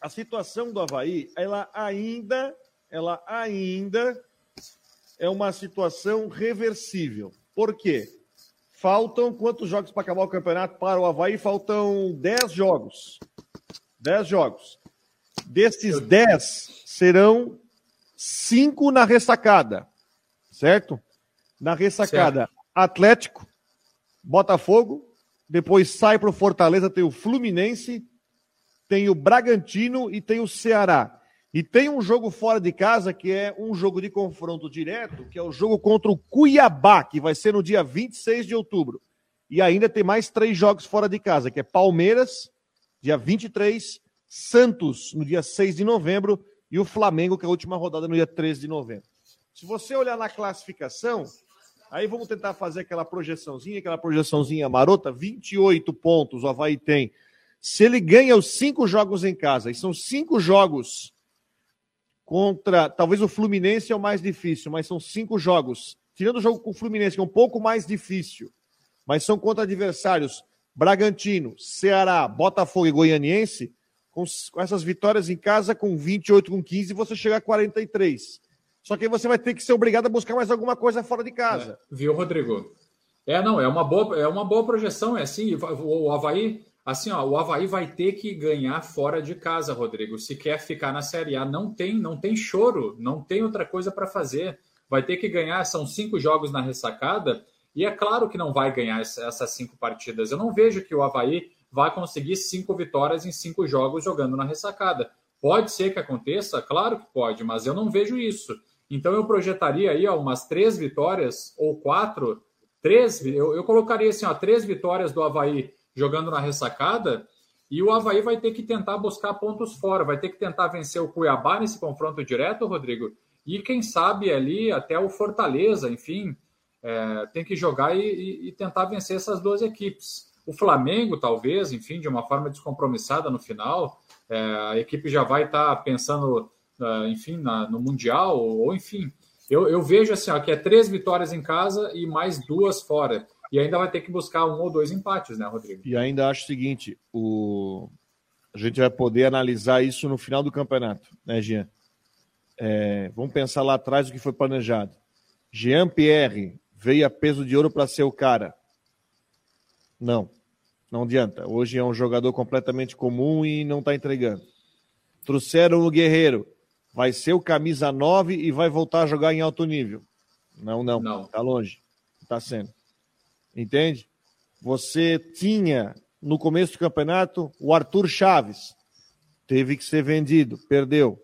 a situação do Havaí, ela ainda, ela ainda é uma situação reversível. Por quê? Faltam quantos jogos para acabar o campeonato para o Havaí? Faltam 10 jogos. 10 jogos. Desses 10, serão cinco na ressacada, certo? Na ressacada, certo. Atlético, Botafogo, depois sai para o Fortaleza, tem o Fluminense, tem o Bragantino e tem o Ceará. E tem um jogo fora de casa que é um jogo de confronto direto, que é o jogo contra o Cuiabá, que vai ser no dia 26 de outubro. E ainda tem mais três jogos fora de casa, que é Palmeiras, dia 23, Santos, no dia 6 de novembro, e o Flamengo, que é a última rodada no dia 13 de novembro. Se você olhar na classificação, Aí vamos tentar fazer aquela projeçãozinha, aquela projeçãozinha marota, 28 pontos o Havaí tem. Se ele ganha os cinco jogos em casa, e são cinco jogos contra. Talvez o Fluminense é o mais difícil, mas são cinco jogos. Tirando o jogo com o Fluminense, que é um pouco mais difícil, mas são contra adversários Bragantino, Ceará, Botafogo e Goianiense, com, com essas vitórias em casa, com 28, com 15, você chega a 43. Só que você vai ter que ser obrigado a buscar mais alguma coisa fora de casa. É, viu, Rodrigo? É, não, é uma boa, é uma boa projeção, é assim, o Havaí Assim, ó, o Havaí vai ter que ganhar fora de casa, Rodrigo. Se quer ficar na Série A, não tem, não tem choro, não tem outra coisa para fazer. Vai ter que ganhar, são cinco jogos na ressacada, e é claro que não vai ganhar essas cinco partidas. Eu não vejo que o Havaí vai conseguir cinco vitórias em cinco jogos jogando na ressacada. Pode ser que aconteça, claro que pode, mas eu não vejo isso. Então eu projetaria aí ó, umas três vitórias ou quatro, três, eu, eu colocaria assim, ó, três vitórias do Havaí jogando na ressacada. E o Havaí vai ter que tentar buscar pontos fora, vai ter que tentar vencer o Cuiabá nesse confronto direto, Rodrigo. E quem sabe ali até o Fortaleza, enfim, é, tem que jogar e, e, tentar vencer essas duas equipes. O Flamengo, talvez, enfim, de uma forma descompromissada no final, é, a equipe já vai estar tá pensando, uh, enfim, na, no Mundial, ou, ou enfim. Eu, eu, vejo assim, ó, que é três vitórias em casa e mais duas fora. E ainda vai ter que buscar um ou dois empates, né, Rodrigo? E ainda acho o seguinte: o... a gente vai poder analisar isso no final do campeonato, né, Jean? É, vamos pensar lá atrás o que foi planejado. Jean Pierre veio a peso de ouro para ser o cara. Não, não adianta. Hoje é um jogador completamente comum e não está entregando. Trouxeram o Guerreiro, vai ser o camisa 9 e vai voltar a jogar em alto nível. Não, não, não. Tá longe. Está sendo. Entende? Você tinha no começo do campeonato o Arthur Chaves. Teve que ser vendido, perdeu.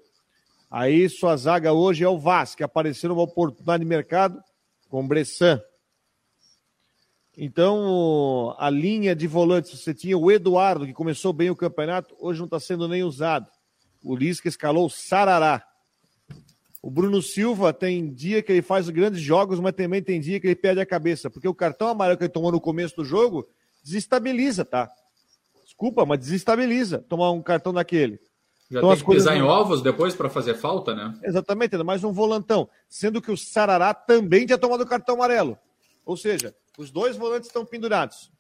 Aí sua zaga hoje é o que apareceu numa oportunidade de mercado com Bressan. Então, a linha de volantes, você tinha o Eduardo, que começou bem o campeonato, hoje não está sendo nem usado. O Lisca escalou o Sarará. O Bruno Silva tem dia que ele faz grandes jogos, mas também tem dia que ele perde a cabeça, porque o cartão amarelo que ele tomou no começo do jogo desestabiliza, tá? Desculpa, mas desestabiliza tomar um cartão daquele. Já então, tem que pisar em ovos depois para fazer falta, né? Exatamente, ainda mais um volantão. Sendo que o Sarará também tinha tomado o cartão amarelo. Ou seja, os dois volantes estão pendurados.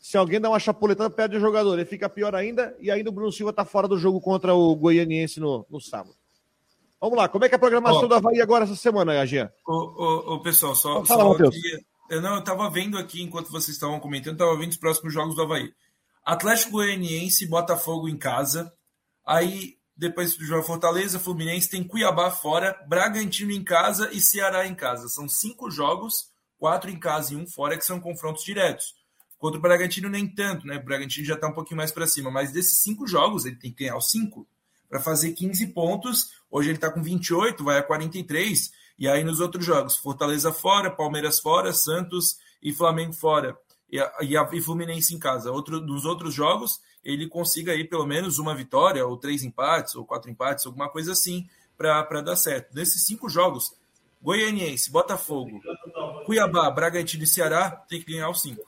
Se alguém dá uma chapuletada, perde o jogador. Ele fica pior ainda, e ainda o Bruno Silva está fora do jogo contra o Goianiense no, no sábado. Vamos lá, como é que é a programação oh, do Havaí agora essa semana, Gagian? Ô, ô, ô, pessoal, só, Fala, só eu não, eu estava vendo aqui, enquanto vocês estavam comentando, estava vendo os próximos jogos do Havaí. Atlético Goianiense, Botafogo em casa. Aí, depois do jogo Fortaleza, Fluminense, tem Cuiabá fora, Bragantino em casa e Ceará em casa. São cinco jogos, quatro em casa e um fora, que são confrontos diretos. Contra o Bragantino, nem tanto, né? O Bragantino já está um pouquinho mais para cima, mas desses cinco jogos, ele tem que ganhar os cinco para fazer 15 pontos. Hoje ele está com 28, vai a 43. E aí nos outros jogos, Fortaleza fora, Palmeiras fora, Santos e Flamengo fora. E, a, e, a, e Fluminense em casa. Outro, nos outros jogos, ele consiga aí pelo menos uma vitória, ou três empates, ou quatro empates, alguma coisa assim, para dar certo. Nesses cinco jogos, Goianiense, Botafogo, Cuiabá, Bragantino e Ceará tem que ganhar os cinco.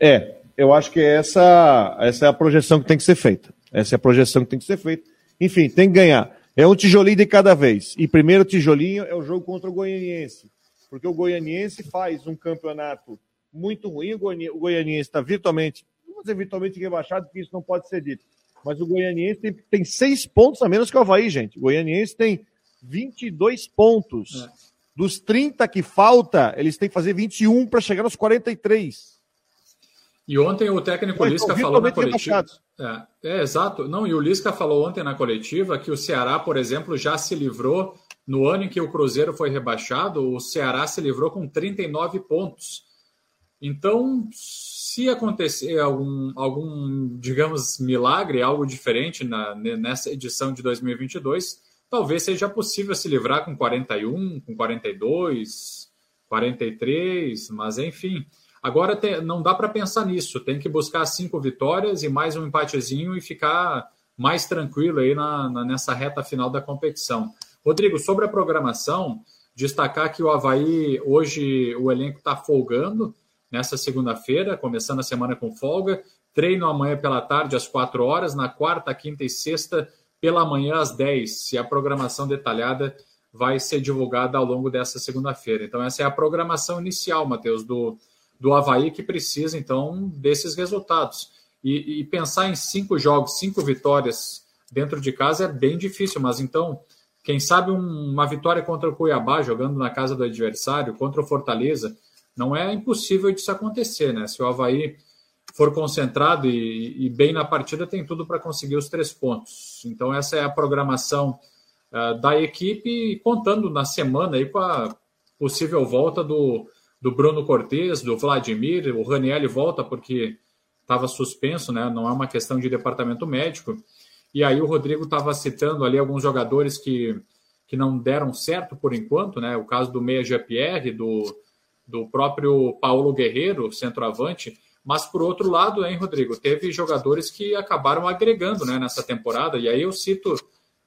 É, eu acho que essa, essa é a projeção que tem que ser feita. Essa é a projeção que tem que ser feita. Enfim, tem que ganhar. É um tijolinho de cada vez. E primeiro tijolinho é o jogo contra o Goianiense. Porque o Goianiense faz um campeonato muito ruim. O Goianiense está virtualmente, não vou dizer virtualmente rebaixado, porque isso não pode ser dito. Mas o Goianiense tem, tem seis pontos a menos que o Havaí, gente. O Goianiense tem 22 pontos. É. Dos 30 que falta, eles têm que fazer 21 para chegar nos 43. E ontem o técnico Mas, Lisca falou na coletiva. É, é, exato. Não, e o Lisca falou ontem na coletiva que o Ceará, por exemplo, já se livrou. No ano em que o Cruzeiro foi rebaixado, o Ceará se livrou com 39 pontos. Então, se acontecer algum, algum digamos, milagre, algo diferente na, nessa edição de 2022, talvez seja possível se livrar com 41, com 42, 43, mas enfim. Agora tem, não dá para pensar nisso, tem que buscar cinco vitórias e mais um empatezinho e ficar mais tranquilo aí na, na, nessa reta final da competição. Rodrigo, sobre a programação, Destacar que o Havaí, hoje, o elenco está folgando nessa segunda-feira, começando a semana com folga. Treino amanhã pela tarde, às 4 horas. Na quarta, quinta e sexta, pela manhã, às 10. E a programação detalhada vai ser divulgada ao longo dessa segunda-feira. Então, essa é a programação inicial, Matheus, do, do Havaí, que precisa, então, desses resultados. E, e pensar em cinco jogos, cinco vitórias dentro de casa é bem difícil, mas então quem sabe um, uma vitória contra o Cuiabá, jogando na casa do adversário, contra o Fortaleza, não é impossível disso acontecer, né? Se o Havaí for concentrado e, e bem na partida, tem tudo para conseguir os três pontos. Então, essa é a programação uh, da equipe, contando na semana aí com a possível volta do, do Bruno Cortes, do Vladimir, o Raniel volta porque estava suspenso, né? Não é uma questão de departamento médico. E aí o Rodrigo estava citando ali alguns jogadores que, que não deram certo por enquanto, né? O caso do Meia GPR, do, do próprio Paulo Guerreiro, centroavante. Mas por outro lado, hein, Rodrigo, teve jogadores que acabaram agregando né, nessa temporada. E aí eu cito,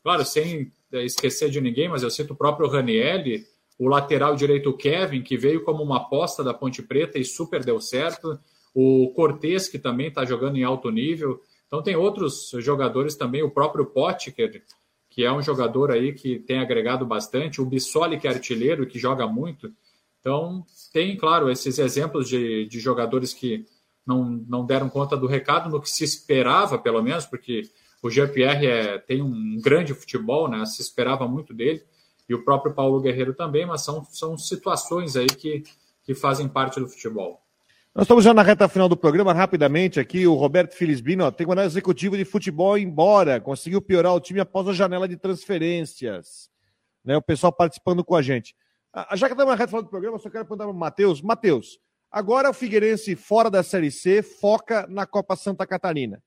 claro, sem esquecer de ninguém, mas eu cito o próprio Ranielli, o lateral direito Kevin, que veio como uma aposta da Ponte Preta e super deu certo. O Cortez, que também está jogando em alto nível. Então tem outros jogadores também, o próprio Potker, que é um jogador aí que tem agregado bastante, o Bissoli, que é artilheiro, que joga muito. Então tem, claro, esses exemplos de, de jogadores que não, não deram conta do recado no que se esperava, pelo menos, porque o Jean-Pierre é, tem um grande futebol, né? Se esperava muito dele, e o próprio Paulo Guerreiro também, mas são, são situações aí que, que fazem parte do futebol. Nós estamos já na reta final do programa, rapidamente aqui, o Roberto Filisbino, ó, tem um executivo de futebol embora, conseguiu piorar o time após a janela de transferências. Né, o pessoal participando com a gente. Ah, já que estamos na reta final do programa, só quero perguntar para o Matheus. Matheus, agora o Figueirense, fora da Série C, foca na Copa Santa Catarina.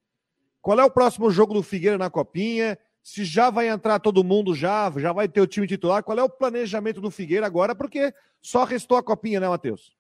Qual é o próximo jogo do Figueira na Copinha? Se já vai entrar todo mundo já, já vai ter o time titular, qual é o planejamento do Figueira agora? Porque só restou a Copinha, né, Matheus?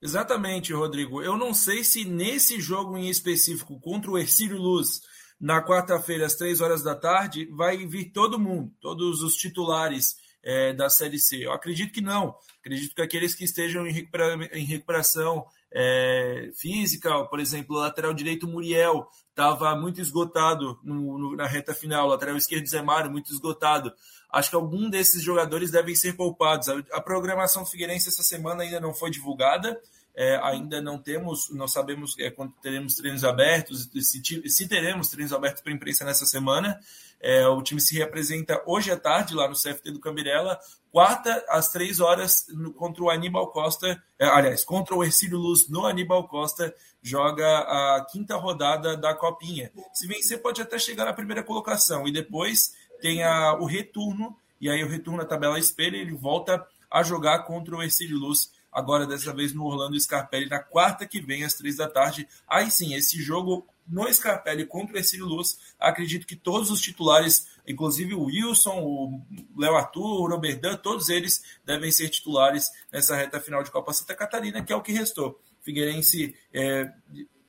Exatamente, Rodrigo. Eu não sei se nesse jogo em específico contra o Ercílio Luz, na quarta-feira, às três horas da tarde, vai vir todo mundo, todos os titulares é, da Série C. Eu acredito que não. Acredito que aqueles que estejam em, recupera em recuperação é, física, por exemplo, o lateral direito Muriel estava muito esgotado no, no, na reta final, o lateral esquerdo Zé muito esgotado. Acho que algum desses jogadores devem ser poupados. A, a programação Figueirense essa semana ainda não foi divulgada, é, ainda não temos, não sabemos é, quando teremos treinos abertos, se, se teremos treinos abertos para a imprensa nessa semana. É, o time se representa hoje à tarde lá no CFT do Cambirela, quarta às três horas no, contra o Aníbal Costa, é, aliás, contra o Ercílio Luz no Aníbal Costa, joga a quinta rodada da Copinha. Se vencer, pode até chegar na primeira colocação e depois tem a, o retorno, e aí o retorno na tabela espelha, ele volta a jogar contra o Ercílio Luz, agora dessa vez no Orlando Scarpelli, na quarta que vem, às três da tarde. Aí sim, esse jogo no Scarpelli contra Ercílio Luz, acredito que todos os titulares, inclusive o Wilson, o Léo Arthur, o Roberdan, todos eles devem ser titulares nessa reta final de Copa Santa Catarina, que é o que restou. Figueirense está é,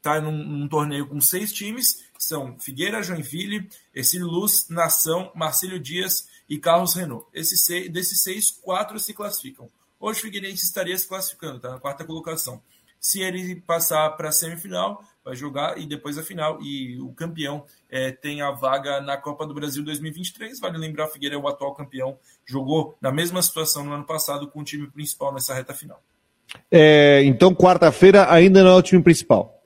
tá num, num torneio com seis times, são Figueira, Joinville, Ercílio Luz, Nação, Marcílio Dias e Carlos Renault. Esses seis, desses seis, quatro se classificam. Hoje o Figueirense estaria se classificando, está na quarta colocação. Se ele passar para a semifinal, vai jogar e depois a final. E o campeão é, tem a vaga na Copa do Brasil 2023. Vale lembrar, o Figueiredo é o atual campeão, jogou na mesma situação no ano passado com o time principal nessa reta final. É, então, quarta-feira ainda não é o time principal.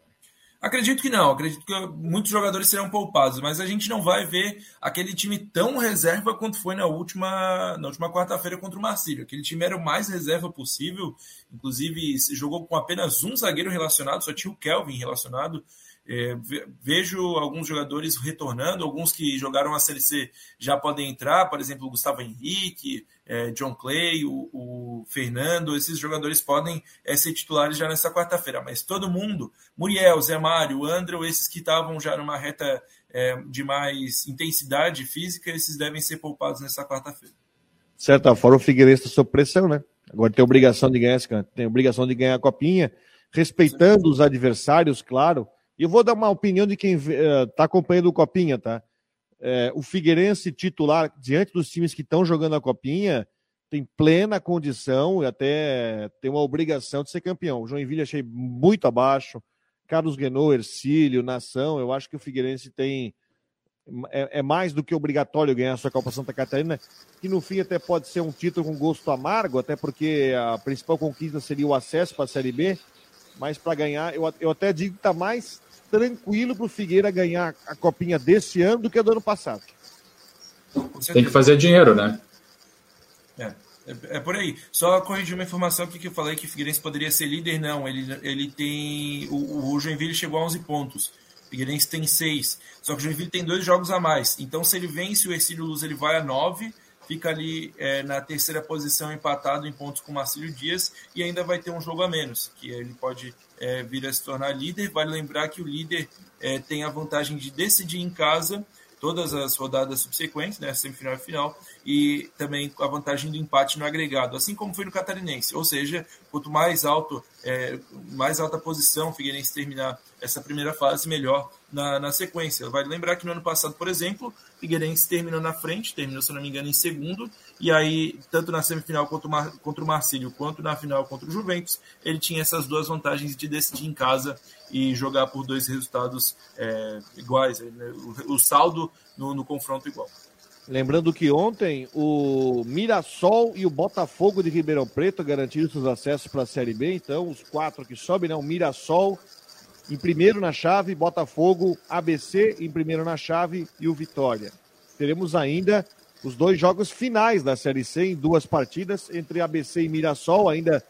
Acredito que não, acredito que muitos jogadores serão poupados, mas a gente não vai ver aquele time tão reserva quanto foi na última, na última quarta-feira contra o Marcílio. Aquele time era o mais reserva possível, inclusive jogou com apenas um zagueiro relacionado, só tinha o Kelvin relacionado. É, vejo alguns jogadores retornando, alguns que jogaram a Série C já podem entrar, por exemplo, o Gustavo Henrique, é, John Clay, o, o, Fernando, esses jogadores podem é, ser titulares já nessa quarta-feira, mas todo mundo, Muriel, Zé Mário, André, esses que estavam já numa reta é, de mais intensidade física, esses devem ser poupados nessa quarta-feira. De certa forma, o Figueirense está sob pressão, né? Agora tem obrigação de ganhar, tem obrigação de ganhar a copinha, respeitando os adversários, claro, e eu vou dar uma opinião de quem está uh, acompanhando o Copinha, tá? É, o Figueirense titular, diante dos times que estão jogando a Copinha, tem plena condição e até tem uma obrigação de ser campeão. O Joinville achei muito abaixo. Carlos Guenou, Ercílio, Nação, eu acho que o Figueirense tem é, é, mais do que obrigatório ganhar a sua Copa Santa Catarina, que no fim até pode ser um título com gosto amargo, até porque a principal conquista seria o acesso para a Série B, mas para ganhar, eu, eu até digo que está mais tranquilo para o Figueira ganhar a copinha desse ano do que a do ano passado. Tem que fazer dinheiro, né? É, é, é, por aí. Só corrigir uma informação aqui que eu falei que o Figueirense poderia ser líder, não. Ele, ele tem. O, o Joinville chegou a 11 pontos. O Figueirense tem 6. Só que o Joinville tem dois jogos a mais. Então, se ele vence o Ercílio Luz, ele vai a 9 fica ali é, na terceira posição empatado em pontos com Marcílio Dias e ainda vai ter um jogo a menos, que ele pode é, vir a se tornar líder. Vale lembrar que o líder é, tem a vantagem de decidir em casa todas as rodadas subsequentes, né, semifinal e final, e também a vantagem do empate no agregado, assim como foi no Catarinense. Ou seja, quanto mais alto, é, mais alta posição o Figueirense terminar essa primeira fase, melhor na, na sequência. Vale lembrar que no ano passado, por exemplo, o Figueirense terminou na frente, terminou, se não me engano, em segundo, e aí, tanto na semifinal contra o, Mar, contra o Marcílio, quanto na final contra o Juventus, ele tinha essas duas vantagens de decidir em casa e jogar por dois resultados é, iguais, né? o, o, saldo no, no confronto igual. Lembrando que ontem o Mirassol e o Botafogo de Ribeirão Preto garantiram seus acessos para a Série B. Então, os quatro que sobem, né? O Mirassol, em primeiro na chave, Botafogo, ABC em primeiro na chave e o Vitória. Teremos ainda os dois jogos finais da Série C em duas partidas entre ABC e Mirassol, ainda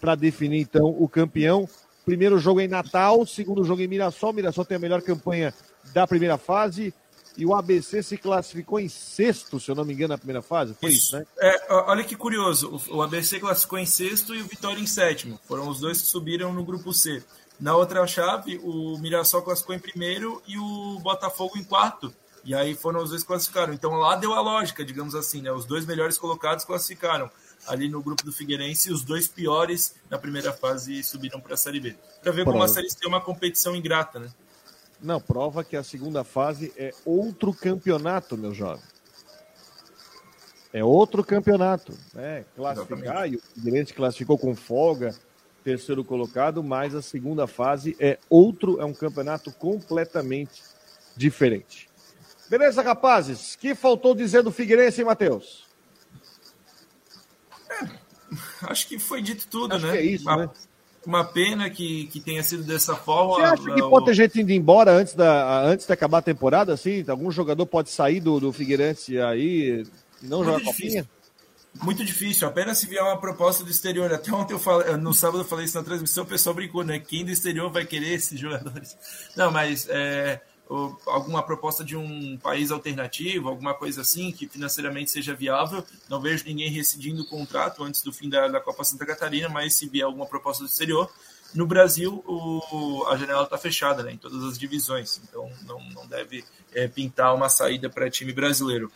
para definir então o campeão. Primeiro jogo em Natal, segundo jogo em Mirassol. Mirassol tem a melhor campanha da primeira fase e o ABC se classificou em sexto, se eu não me engano, na primeira fase. Foi isso, isso né? É, olha que curioso. O ABC classificou em sexto e o Vitória em sétimo. Foram os dois que subiram no grupo C. Na outra chave, o Mirassol classificou em primeiro e o Botafogo em quarto. E aí foram os dois que classificaram. Então lá deu a lógica, digamos assim, né? Os dois melhores colocados classificaram ali no grupo do Figueirense e os dois piores na primeira fase subiram para a Série B. Para ver como a Série C é uma competição ingrata, né? Não, prova que a segunda fase é outro campeonato, meu jovem. É outro campeonato. Né? Classificar, e o Figueirense classificou com folga terceiro colocado, mas a segunda fase é outro, é um campeonato completamente diferente. Beleza, rapazes? que faltou dizer do Figueirense, hein, Matheus? É, acho que foi dito tudo, acho né? é isso, uma, né? Uma pena que, que tenha sido dessa forma. Você acha que pode ter gente indo embora antes, da, antes de acabar a temporada, assim? Algum jogador pode sair do, do Figueirense aí e não jogar copinha? Muito difícil, apenas se vier uma proposta do exterior. Até ontem eu falei, no sábado eu falei isso na transmissão, o pessoal brincou, né? Quem do exterior vai querer esses jogadores? Não, mas é, alguma proposta de um país alternativo, alguma coisa assim, que financeiramente seja viável. Não vejo ninguém rescindindo o contrato antes do fim da, da Copa Santa Catarina, mas se vier alguma proposta do exterior, no Brasil o, a janela está fechada né, em todas as divisões, então não, não deve é, pintar uma saída para time brasileiro.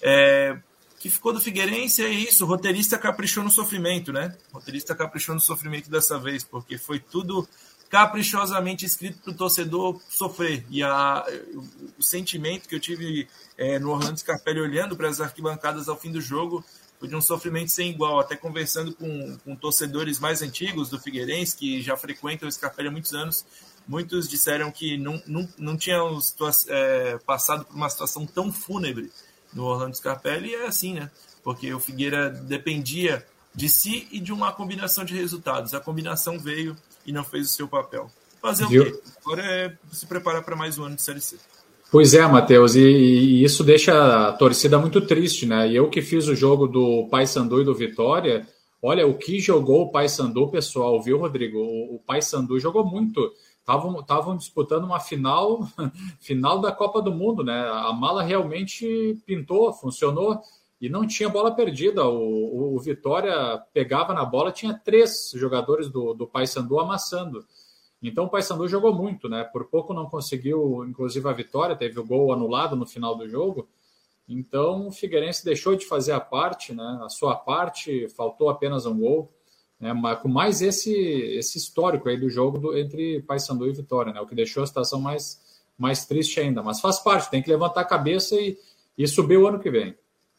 É, que ficou do Figueirense é isso, o roteirista caprichou no sofrimento, né? O roteirista caprichou no sofrimento dessa vez, porque foi tudo caprichosamente escrito para o torcedor sofrer. E a, o sentimento que eu tive é, no Orlando Scarpelli olhando para as arquibancadas ao fim do jogo foi de um sofrimento sem igual. Até conversando com, com torcedores mais antigos do Figueirense, que já frequentam o Scarpelli há muitos anos, muitos disseram que não, não, não tinham é, passado por uma situação tão fúnebre no Orlando Scarpelli, e é assim, né? Porque o Figueira dependia de si e de uma combinação de resultados. A combinação veio e não fez o seu papel. Fazer Viu? o quê? Agora é se preparar para mais um ano de Série C. Pois é, Matheus, e, e, isso deixa a torcida muito triste, né? E eu que fiz o jogo do Paysandu e do Vitória, olha, o que jogou o Paysandu, pessoal, viu, Rodrigo? O, o Paysandu jogou muito. Estavam disputando uma final, final da Copa do Mundo, né? A mala realmente pintou, funcionou e não tinha bola perdida. O, o, Vitória pegava na bola, tinha três jogadores do, do Paysandu amassando. Então o Paysandu jogou muito, né? Por pouco não conseguiu, inclusive a vitória, teve o gol anulado no final do jogo. Então o Figueirense deixou de fazer a parte, né? A sua parte, faltou apenas um gol, né? Mas com mais esse esse histórico aí do jogo do, entre Paysandu e Vitória, né? O que deixou a situação mais mais triste ainda. Mas faz parte, tem que levantar a cabeça e, e subir o ano que vem.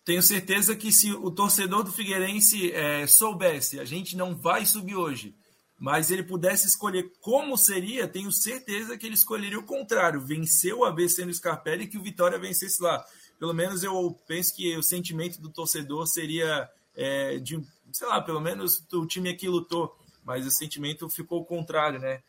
Tenho certeza que se o torcedor do Figueirense é, soubesse, a gente não vai subir hoje, mas ele pudesse escolher como seria, tenho certeza que ele escolheria o contrário, vencer o ABC no Scarpelli e que o Vitória vencesse lá. Pelo menos eu penso que o sentimento do torcedor seria é, de, sei lá, pelo menos o time aqui lutou, mas o sentimento ficou o contrário, né?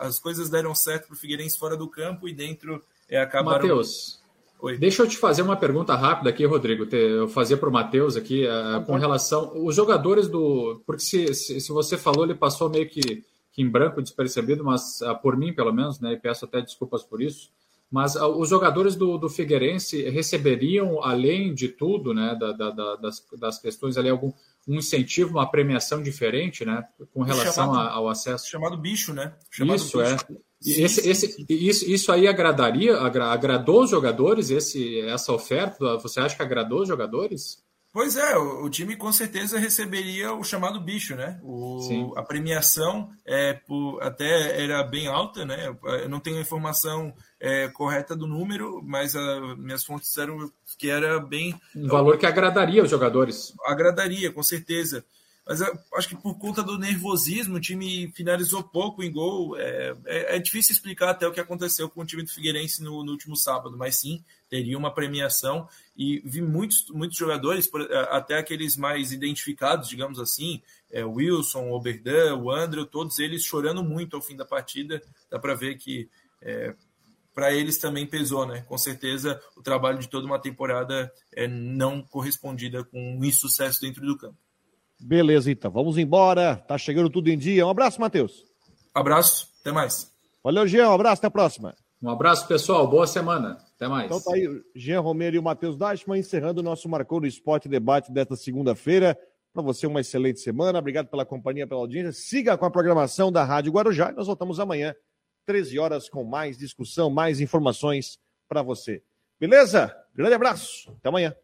As coisas deram certo para o Figueirense fora do campo e dentro é, acabaram. Matheus, Oi. Deixa eu te fazer uma pergunta rápida aqui, Rodrigo. Eu fazer para o Matheus aqui uh, com relação. Os jogadores do. Porque se, se, se, você falou, ele passou meio que, que em branco, despercebido, mas uh, por mim, pelo menos, né? E peço até desculpas por isso. Mas uh, os jogadores do, do Figueirense receberiam, além de tudo, né? Da, da, da, das, das questões ali, algum um incentivo, uma premiação diferente, né? Com relação chamado, ao acesso. Chamado bicho, né? Chamado isso, bicho. é. Esse, esse, isso, isso aí agradaria, agradou os jogadores, esse, essa oferta? Você acha que agradou os jogadores? Pois é, o, o time com certeza receberia o chamado bicho, né? O, a premiação é, por, até era bem alta, né? Eu não tenho a informação é, correta do número, mas a, minhas fontes disseram que era bem. Um valor que agradaria os jogadores. Agradaria, com certeza. Mas acho que por conta do nervosismo, o time finalizou pouco em gol. É, é, é, difícil explicar até o que aconteceu com o time do Figueirense no, no, último sábado, mas sim, teria uma premiação. E vi muitos, muitos jogadores, até aqueles mais identificados, digamos assim, é, Wilson, o Oberdan, o André, todos eles chorando muito ao fim da partida. Dá para ver que é, para eles também pesou, né? Com certeza o trabalho de toda uma temporada é não correspondida com um insucesso dentro do campo. Beleza, então. Vamos embora. Tá chegando tudo em dia. Um abraço, Matheus. Abraço. Até mais. Valeu, Jean. Um abraço. Até a próxima. Um abraço, pessoal. Boa semana. Até mais. Então tá aí, Jean Romero e o Matheus Dashman encerrando o nosso Marcou no Esporte debate desta segunda-feira. Para você, uma excelente semana. Obrigado pela companhia, pela audiência. Siga com a programação da Rádio Guarujá. Nós voltamos amanhã, 13 horas, com mais discussão, mais informações para você. Beleza? Grande abraço. Até amanhã.